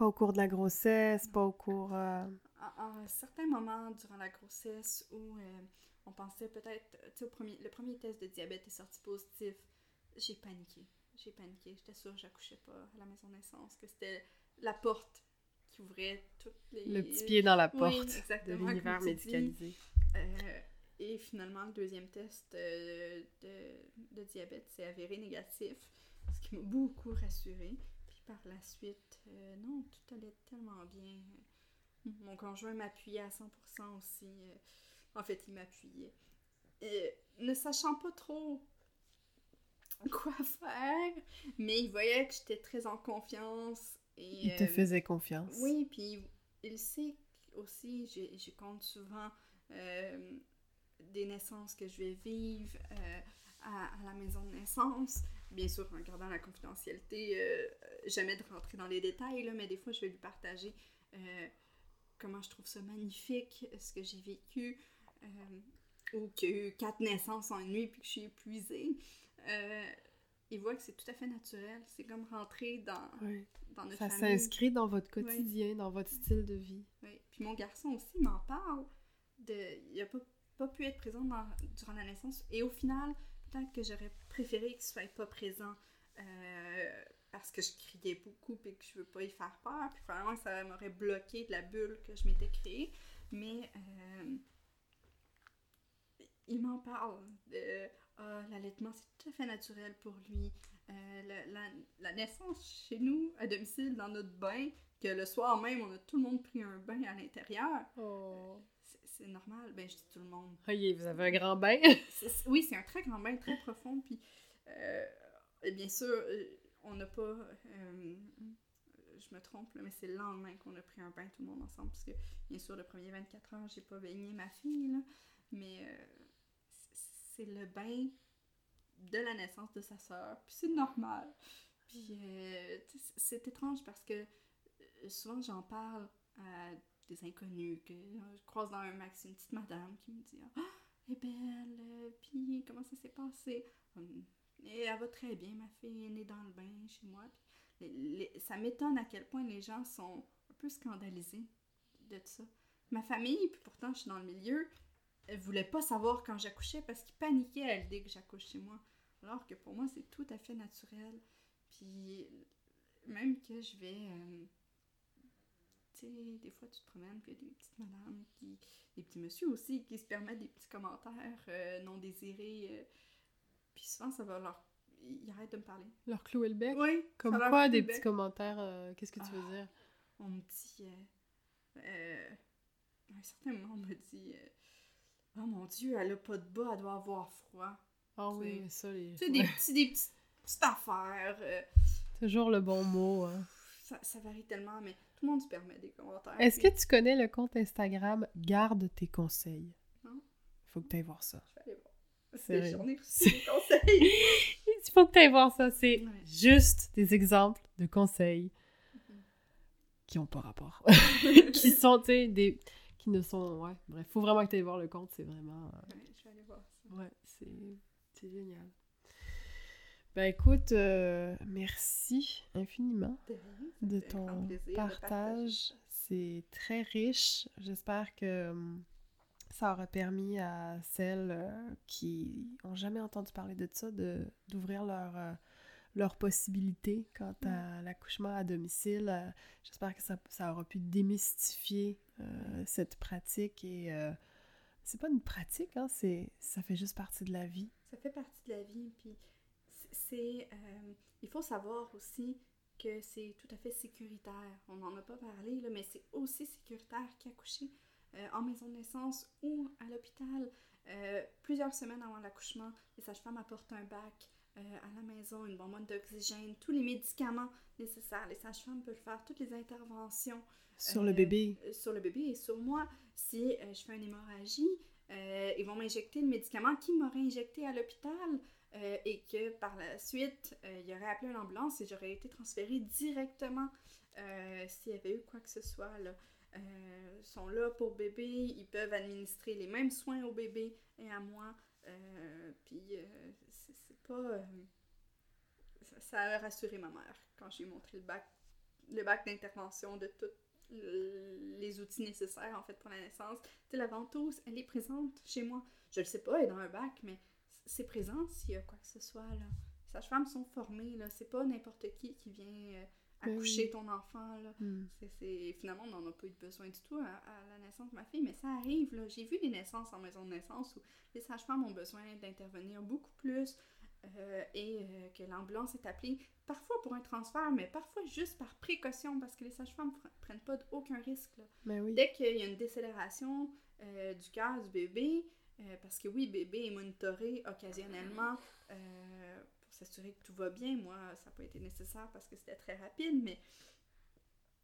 [SPEAKER 2] Pas,
[SPEAKER 3] au cours de la grossesse, pas au cours... euh,
[SPEAKER 2] à, à un certain moment durant la grossesse où euh, on pensait peut-être, tu sais, premier, le premier test de diabète est sorti positif, j'ai paniqué. J'ai paniqué. J'étais sûre que j'accouchais pas à la maison de naissance, que c'était la porte qui ouvrait toutes les...
[SPEAKER 3] Le petit pied dans la
[SPEAKER 2] Oui,
[SPEAKER 3] porte de
[SPEAKER 2] exactement,
[SPEAKER 3] l'univers médicalisé.
[SPEAKER 2] Euh, et finalement, le deuxième test euh, de, de diabète s'est avéré négatif, ce qui m'a beaucoup rassurée. Par la suite, euh, non, tout allait tellement bien. Mon conjoint m'appuyait à 100% aussi. euh, en fait, il m'appuyait. Euh, ne sachant pas trop quoi faire, mais il voyait que j'étais très en confiance. Et,
[SPEAKER 3] Il te
[SPEAKER 2] euh,
[SPEAKER 3] faisait confiance.
[SPEAKER 2] oui, puis il sait aussi, je, je compte souvent euh, des naissances que je vais vivre euh, à, à la maison de naissance. Bien sûr, en gardant la confidentialité, euh, jamais de rentrer dans les détails, là, mais des fois, je vais lui partager euh, comment je trouve ça magnifique, ce que j'ai vécu, euh, ou qu'il y a eu quatre naissances en une nuit puis que je suis épuisée. Euh, il voit que c'est tout à fait naturel. C'est comme rentrer dans,
[SPEAKER 3] Oui.
[SPEAKER 2] dans notre
[SPEAKER 3] Ça
[SPEAKER 2] famille.
[SPEAKER 3] s'inscrit dans votre quotidien, dans votre style de vie.
[SPEAKER 2] Oui. Puis mon garçon aussi m'en parle. De, il n'a pas, pas pu être présent dans- durant la naissance. Et au final, peut-être que j'aurais préféré qu'il ne soit pas présent euh, parce que je criais beaucoup et que je veux pas y faire peur. Puis probablement ça m'aurait bloqué de la bulle que je m'étais créée. Mais euh, il m'en parle. De, ah, l'allaitement, c'est tout à fait naturel pour lui. Euh, la naissance chez nous, à domicile, dans notre bain, que le soir même, on a tout le monde pris un bain à l'intérieur.
[SPEAKER 3] Oh.
[SPEAKER 2] C'est- normal. Ben, je dis tout le monde.
[SPEAKER 3] vous avez un grand bain. [LAUGHS]
[SPEAKER 2] Oui, c'est un très grand bain, très profond. Puis, euh, bien sûr, euh, on n'a pas. euh, je me trompe, là, mais c'est le lendemain qu'on a pris un bain tout le monde ensemble. Parce que, bien sûr, le premier 24 heures, j'ai pas baigné ma fille, là, mais euh, c'est- le bain de la naissance de sa sœur. Puis c'est normal. Puis c'est étrange parce que souvent j'en parle à des inconnus que je croise dans un max une petite madame qui me dit Ah, elle est belle, euh, puis comment ça s'est passé Hum, Et elle va très bien, ma fille est née dans le bain chez moi. Puis ça m'étonne à quel point les gens sont un peu scandalisés de ça. Ma famille, puis pourtant je suis dans le milieu, elle voulait pas savoir quand j'accouchais parce qu'ils paniquaient à l'idée que j'accouche chez moi. Alors que pour moi, c'est tout à fait naturel. Puis même que je vais. euh, sais, des fois tu te promènes, puis il y a des petites madames, qui, des petits messieurs aussi, qui se permettent des petits commentaires euh, non désirés. euh, puis souvent, ça va leur. Ils arrêtent de me parler.
[SPEAKER 3] Leur clouer le bec?
[SPEAKER 2] Oui,
[SPEAKER 3] Comme quoi, des petits commentaires, euh, qu'est-ce que tu veux
[SPEAKER 2] Ah.
[SPEAKER 3] dire?
[SPEAKER 2] On me dit. à un certain moment, on me dit. oh mon Dieu, elle a pas de bas, elle doit avoir froid.
[SPEAKER 3] Ah oui,
[SPEAKER 2] c'est-
[SPEAKER 3] mais ça, les...
[SPEAKER 2] Tu sais, des, petits, des petites, petites affaires.
[SPEAKER 3] toujours le bon mot. hein.
[SPEAKER 2] ça, ça varie tellement, mais le monde se permet des commentaires.
[SPEAKER 3] Est-ce que tu connais le compte Instagram Garde tes conseils?
[SPEAKER 2] Non.
[SPEAKER 3] Faut que tu ailles voir ça.
[SPEAKER 2] Je vais aller voir.
[SPEAKER 3] C'est
[SPEAKER 2] J'en ai reçu des conseils.
[SPEAKER 3] Il [LAUGHS] faut que tu ailles voir ça. C'est
[SPEAKER 2] Ouais.
[SPEAKER 3] juste des exemples de conseils
[SPEAKER 2] Mhm.
[SPEAKER 3] qui n'ont pas rapport. [LAUGHS] [LAUGHS] qui sont, tu sais, des... qui ne sont... Ouais, bref, faut vraiment que tu ailles voir le compte. C'est vraiment... euh,
[SPEAKER 2] Ouais, je vais aller voir ça.
[SPEAKER 3] Ouais, c'est c'est génial. Ben écoute, euh, merci infiniment
[SPEAKER 2] De
[SPEAKER 3] ton partage. C'est très riche. J'espère que hum, ça aura permis à celles euh, qui ont jamais entendu parler de ça de d'ouvrir leur, euh, leurs possibilités quant à l'accouchement à domicile. Euh, J'espère que ça, ça aura pu démystifier euh, cette pratique et euh, c'est pas une pratique, hein, c'est ça fait juste partie de la vie.
[SPEAKER 2] Ça fait partie de la vie, puis c'est... euh, il faut savoir aussi que c'est tout à fait sécuritaire. On n'en a pas parlé, là, mais c'est aussi sécuritaire qu'accoucher euh, en maison de naissance ou à l'hôpital. Euh, plusieurs semaines avant l'accouchement, les sages-femmes apportent un bac à la maison, une bonbonne d'oxygène, tous les médicaments nécessaires. Les sages-femmes peuvent faire toutes les interventions
[SPEAKER 3] Sur le bébé.
[SPEAKER 2] sur le bébé et sur moi. Si je fais une hémorragie, ils vont m'injecter le médicament qu'ils m'auraient injecté à l'hôpital euh, et que par la suite, euh, il aurait appelé une ambulance et j'aurais été transférée directement euh, s'il y avait eu quoi que ce soit. Là. Euh, sont là pour bébé, ils peuvent administrer les mêmes soins au bébé et à moi. Puis c'est pas. ça, a rassuré ma mère quand j'ai montré le bac, le bac d'intervention de tous les outils nécessaires en fait pour la naissance. Tu sais, la ventouse, elle est présente chez moi. Je le sais pas, elle est dans un bac, mais c'est présent s'il y a quoi que ce soit là. Les sages-femmes sont formées là, c'est pas n'importe qui qui vient euh,
[SPEAKER 3] Ben
[SPEAKER 2] accoucher
[SPEAKER 3] oui.
[SPEAKER 2] ton enfant là.
[SPEAKER 3] Hmm.
[SPEAKER 2] C'est, c'est- Finalement, on n'en a pas eu besoin du tout à, à la naissance de ma fille, mais ça arrive. Là. J'ai vu des naissances en maison de naissance où les sages-femmes ont besoin d'intervenir beaucoup plus euh, et euh, que l'ambulance est appelée parfois pour un transfert, mais parfois juste par précaution parce que les sages-femmes pr- prennent pas aucun risque. là.
[SPEAKER 3] Ben oui.
[SPEAKER 2] Dès qu'il y a une décélération euh, du cœur du bébé, euh, parce que oui, bébé est monitoré occasionnellement euh, pour s'assurer que tout va bien. Moi, ça n'a pas été nécessaire parce que c'était très rapide, mais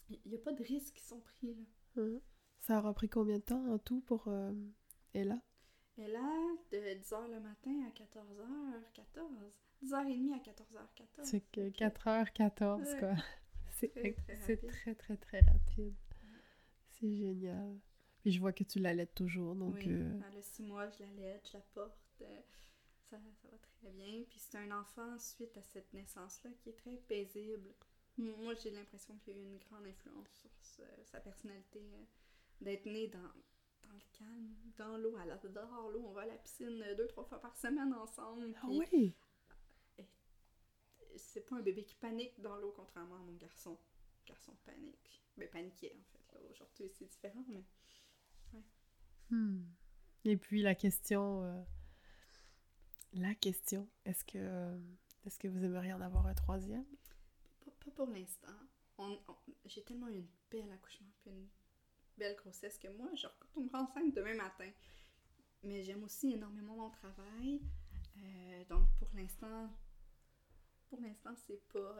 [SPEAKER 2] il n'y a pas de risques qui sont pris. Là.
[SPEAKER 3] Hein. Ça aura pris combien de temps en tout pour euh, Ella?
[SPEAKER 2] Et là, de 10h le matin à 14h14, 10h30 à 14h14.
[SPEAKER 3] C'est que 4h14,
[SPEAKER 2] Ouais.
[SPEAKER 3] quoi. [LAUGHS] C'est
[SPEAKER 2] Très, très,
[SPEAKER 3] très, très rapide. C'est génial. Puis je vois que tu l'allaites toujours, donc...
[SPEAKER 2] oui,
[SPEAKER 3] euh,
[SPEAKER 2] elle a 6 mois, je l'allaite, je la porte. euh, ça, ça va très bien. Puis c'est un enfant, suite à cette naissance-là, qui est très paisible. Moi, j'ai l'impression qu'il y a eu une grande influence sur ce- sa personnalité. euh, D'être né dans, dans le calme, dans l'eau. Elle adore l'eau. On va à la piscine euh, deux, trois fois par semaine ensemble.
[SPEAKER 3] Ah oui?
[SPEAKER 2] C'est pas un bébé qui panique dans l'eau, contrairement à mon garçon. Garçon panique. Ben, paniquait, en fait. Aujourd'hui, c'est différent, mais...
[SPEAKER 3] Hmm. Et puis la question... euh, La question, est-ce que... euh, Est-ce que vous aimeriez en avoir un troisième?
[SPEAKER 2] Pas, pour l'instant. J'ai tellement eu une belle accouchement puis une belle grossesse que moi, je retournerai enceinte demain matin. Mais j'aime aussi énormément mon travail. Euh, donc pour l'instant, pour l'instant, c'est pas,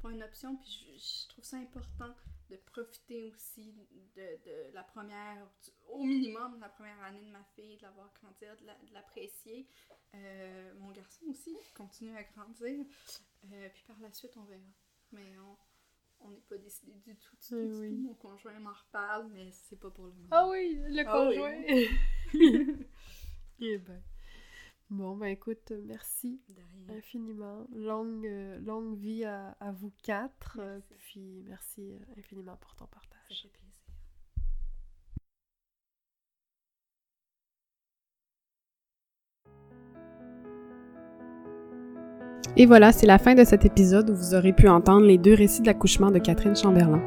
[SPEAKER 2] pas une option. Puis je trouve ça important de profiter aussi de, de la première, au minimum de la première année de ma fille, de la voir grandir, de la- l'apprécier. Euh, mon garçon aussi continue à grandir. Euh, puis par la suite, on verra. Mais on on n'est pas décidé du tout, du tout, du
[SPEAKER 3] oui.
[SPEAKER 2] tout. Mon conjoint m'en reparle, mais c'est pas pour le moment.
[SPEAKER 3] Ah oui, le
[SPEAKER 2] Ah oui.
[SPEAKER 3] conjoint! [LAUGHS] Eh ben. Bon, ben écoute, merci infiniment. Longue, euh, longue vie à, à vous quatre. euh,
[SPEAKER 2] Merci.
[SPEAKER 3] Puis merci euh, infiniment pour ton
[SPEAKER 2] Ça
[SPEAKER 3] partage.
[SPEAKER 2] fait plaisir.
[SPEAKER 1] Et voilà, c'est la fin de cet épisode où vous aurez pu entendre les deux récits de l'accouchement de Catherine Chamberlain.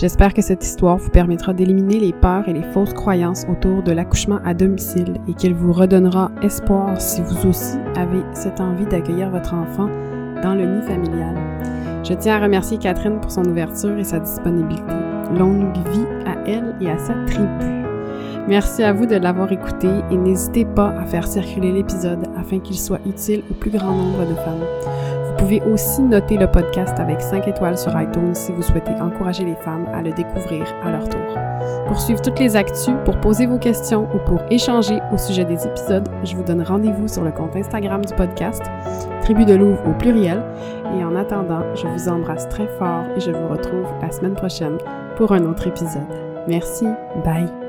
[SPEAKER 1] J'espère que cette histoire vous permettra d'éliminer les peurs et les fausses croyances autour de l'accouchement à domicile et qu'elle vous redonnera espoir si vous aussi avez cette envie d'accueillir votre enfant dans le nid familial. Je tiens à remercier Catherine pour son ouverture et sa disponibilité. Longue vie à elle et à sa tribu. Merci à vous de l'avoir écouté et n'hésitez pas à faire circuler l'épisode afin qu'il soit utile au plus grand nombre de femmes. Vous pouvez aussi noter le podcast avec 5 étoiles sur iTunes si vous souhaitez encourager les femmes à le découvrir à leur tour. Pour suivre toutes les actus, pour poser vos questions ou pour échanger au sujet des épisodes, je vous donne rendez-vous sur le compte Instagram du podcast, Tribu de Louvre au pluriel. Et en attendant, je vous embrasse très fort et je vous retrouve la semaine prochaine pour un autre épisode. Merci, bye!